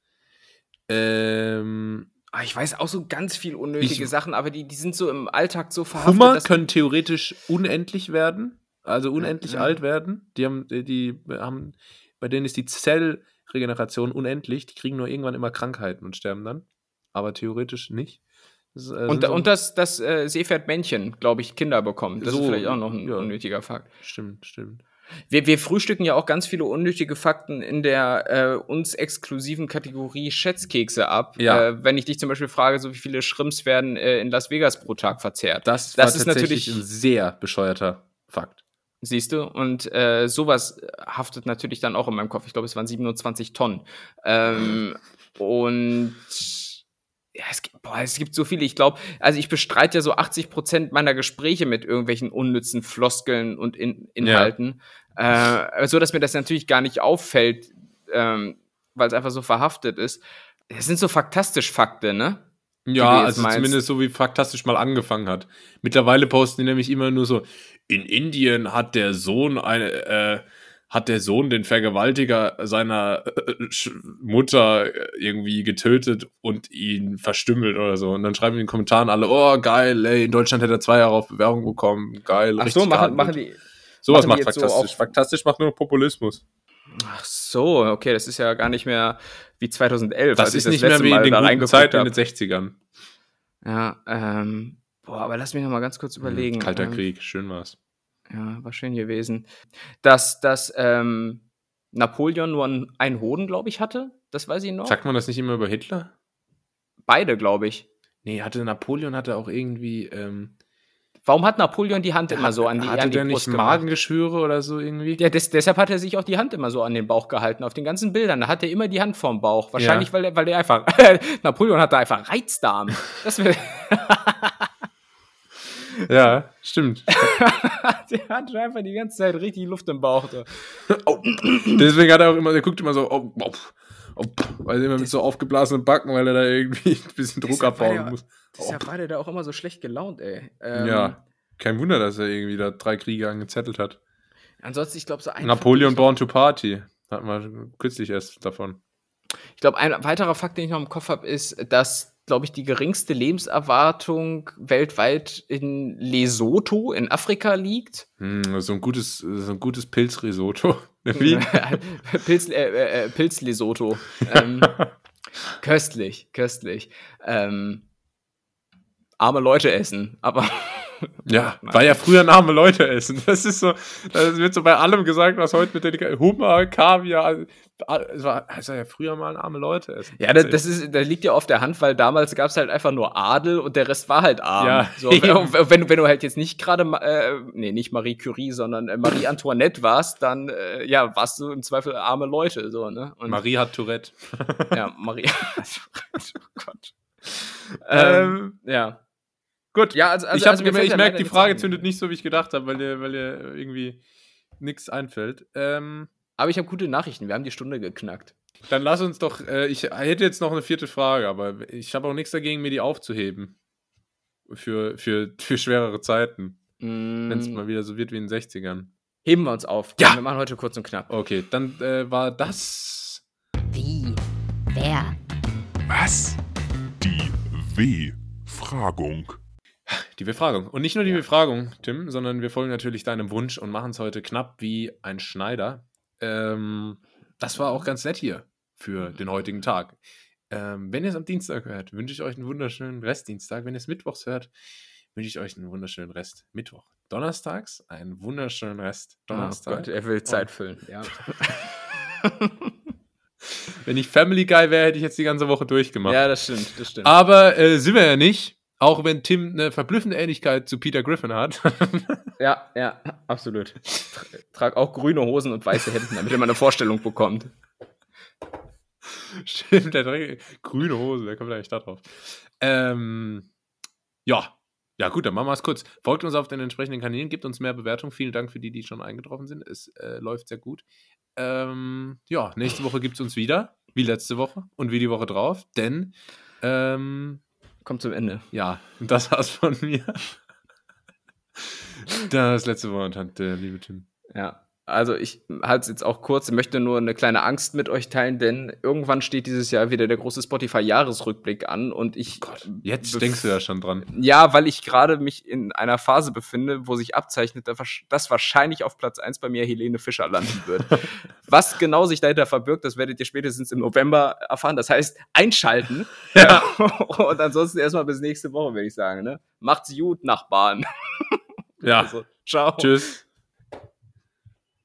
Ähm, Ah, ich weiß auch so ganz viel unnötige Ich- Sachen, aber die, die sind so im Alltag so verhaftet. Hummer können theoretisch unendlich werden, also unendlich ja. alt werden. Die haben, die, die haben, bei denen ist die Zellregeneration unendlich. Die kriegen nur irgendwann immer Krankheiten und sterben dann. Aber theoretisch nicht. Das, äh, und, so- und das, das äh, Seepferdmännchen, glaube ich, Kinder bekommen. Das So, ist vielleicht auch noch ein ja. unnötiger Fakt. Stimmt, stimmt. Wir, wir frühstücken ja auch ganz viele unnötige Fakten in der äh, uns exklusiven Kategorie Schätzkekse ab. Ja. Äh, wenn ich dich zum Beispiel frage, so wie viele Shrimps werden äh, in Las Vegas pro Tag verzehrt. Das, Das ist natürlich- ein sehr bescheuerter Fakt. Siehst du? Und äh, sowas haftet natürlich dann auch in meinem Kopf. Ich glaube, es waren 27 Tonnen. Ähm, und ja, es gibt, boah, es gibt so viele. Ich glaube, also ich bestreite ja so 80 Prozent meiner Gespräche mit irgendwelchen unnützen Floskeln und in Inhalten. Äh, so dass mir das natürlich gar nicht auffällt, ähm, weil es einfach so verhaftet ist. Das sind so faktastisch Fakte, ne? Ja, also meinst. zumindest so wie faktastisch mal angefangen hat. Mittlerweile posten die nämlich immer nur so, in Indien hat der Sohn eine, äh, hat der Sohn den Vergewaltiger seiner äh, Mutter irgendwie getötet und ihn verstümmelt oder so. Und dann schreiben in den Kommentaren alle, oh geil, ey, in Deutschland hätte er zwei Jahre auf Bewährung bekommen, geil. Ach so, machen, machen die. Sowas macht jetzt so faktastisch. faktastisch macht nur noch Populismus. Ach so, okay, das ist ja gar nicht mehr wie 2011. Das ist nicht mehr wie in den guten Zeiten in den 60ern. Ja, ähm, boah, aber lass mich noch mal ganz kurz überlegen. Kalter ähm, Krieg, schön war's. Ja, war schön gewesen. Dass, dass ähm, Napoleon nur ein- einen Hoden, glaube ich, hatte. Das weiß ich noch. Sagt man das nicht immer über Hitler? Beide, glaube ich. Nee, hatte Napoleon hatte auch irgendwie. Ähm, Warum hat Napoleon die Hand immer so an die, hatte an die der Brust nicht? Magengeschwüre oder so irgendwie? Ja, des, deshalb hat er sich auch die Hand immer so an den Bauch gehalten. Auf den ganzen Bildern, da hat er immer die Hand vorm Bauch. Wahrscheinlich, Ja. weil, er, weil er einfach. (laughs) Napoleon hatte einfach Reizdarm. Das wär, (laughs) Ja, stimmt. (laughs) der hat einfach die ganze Zeit richtig Luft im Bauch. Oh. Deswegen hat er auch immer, der guckt immer so, oh, oh, oh, weil immer mit so aufgeblasenen Backen, weil er da irgendwie ein bisschen Druck abbauen der- muss. Deshalb war der da auch immer so schlecht gelaunt, ey. Ähm, ja, kein Wunder, dass er irgendwie da drei Kriege angezettelt hat. Ansonsten, ich glaube, so ein. Napoleon Fakt, Born to Party. Hatten wir kürzlich erst davon. Ich glaube, ein weiterer Fakt, den ich noch im Kopf habe, ist, dass, glaube ich, die geringste Lebenserwartung weltweit in Lesotho in Afrika liegt. Hm, so ein gutes, so ein gutes Pilzrisotto. (laughs) Wie? (laughs) Pilz, äh, äh, Pilz Lesotho. ähm, (laughs) köstlich, köstlich. Ähm, arme Leute essen, aber Ja, (laughs) Nein. war ja früher ein arme Leute essen. Das ist so, das wird so bei allem gesagt, was heute mit der Hummer, Kaviar, es war, es war ja früher mal ein arme Leute essen. Ja, das, das, ist, das liegt ja auf der Hand, weil damals gab es halt einfach nur Adel und der Rest war halt arm. Ja, so, wenn, (laughs) wenn, du- wenn du halt jetzt nicht gerade, äh, nee, nicht Marie Curie, sondern äh, Marie Antoinette warst, dann äh, ja, warst du im Zweifel arme Leute. So, ne? Und, Marie hat Tourette. Ja, Marie. (laughs) oh Gott. Ähm, ja. Gut, Ja, also, also ich, also gemerkt- ich merke, die Frage zündet nicht so, wie ich gedacht habe, weil dir, weil dir irgendwie nichts einfällt. Ähm, Aber ich habe gute Nachrichten. Wir haben die Stunde geknackt. dann lass uns doch, äh, ich hätte jetzt noch eine vierte Frage, aber ich habe auch nichts dagegen, mir die aufzuheben. Für, für, für schwerere Zeiten. Wenn es Mm, mal wieder so wird wie in den 60ern. heben wir uns auf. Ja. Wir machen heute kurz und knapp. Okay, dann äh, war das Wie? Wer? Was? Die W-Fragung. Die Befragung. Und nicht nur die Befragung, Tim, sondern wir folgen natürlich deinem Wunsch und machen es heute knapp wie ein Schneider. Ähm, das war auch ganz nett hier für den heutigen Tag. Ähm, wenn ihr es am Dienstag hört, wünsche ich euch einen wunderschönen Restdienstag. Wenn ihr es mittwochs hört, wünsche ich euch einen wunderschönen Rest Mittwoch. Donnerstags einen wunderschönen Rest Donnerstag. Oh Gott, er will Zeit füllen. Ja. (laughs) Wenn ich Family Guy wäre, hätte ich jetzt die ganze Woche durchgemacht. ja, das stimmt, das stimmt. Aber äh, sind wir ja nicht. Auch wenn Tim eine verblüffende Ähnlichkeit zu Peter Griffin hat. (laughs) Ja, ja, absolut. Tra- Trag auch grüne Hosen und weiße Hemden, damit ihr mal eine Vorstellung bekommt. Stimmt, der trägt grüne Hose, wer kommt eigentlich da drauf? Ähm, ja. Ja, gut, dann machen wir es kurz. Folgt uns auf den entsprechenden Kanälen, gebt uns mehr Bewertung. Vielen Dank für die, die schon eingetroffen sind. Es äh, läuft sehr gut. Ähm, ja, nächste Woche gibt es uns wieder, wie letzte Woche und wie die Woche drauf, denn ähm, Kommt zum Ende. ja, das war's von mir. (laughs) Das letzte Wort hat der liebe Tim. Ja. Also ich halte es jetzt auch kurz, ich möchte nur eine kleine Angst mit euch teilen, denn irgendwann steht dieses Jahr wieder der große Spotify-Jahresrückblick an und ich. Jetzt bef- denkst du ja schon dran. Ja, weil ich gerade mich in einer Phase befinde, wo sich abzeichnet, dass wahrscheinlich auf Platz 1 bei mir Helene Fischer landen wird. (laughs) Was genau sich dahinter verbirgt, das werdet ihr spätestens im November erfahren. Das heißt, einschalten. (laughs) Ja. (laughs) Und ansonsten erstmal bis nächste Woche, würde ich sagen. Ne? Macht's gut, Nachbarn. Ja. Also, ciao. Tschüss.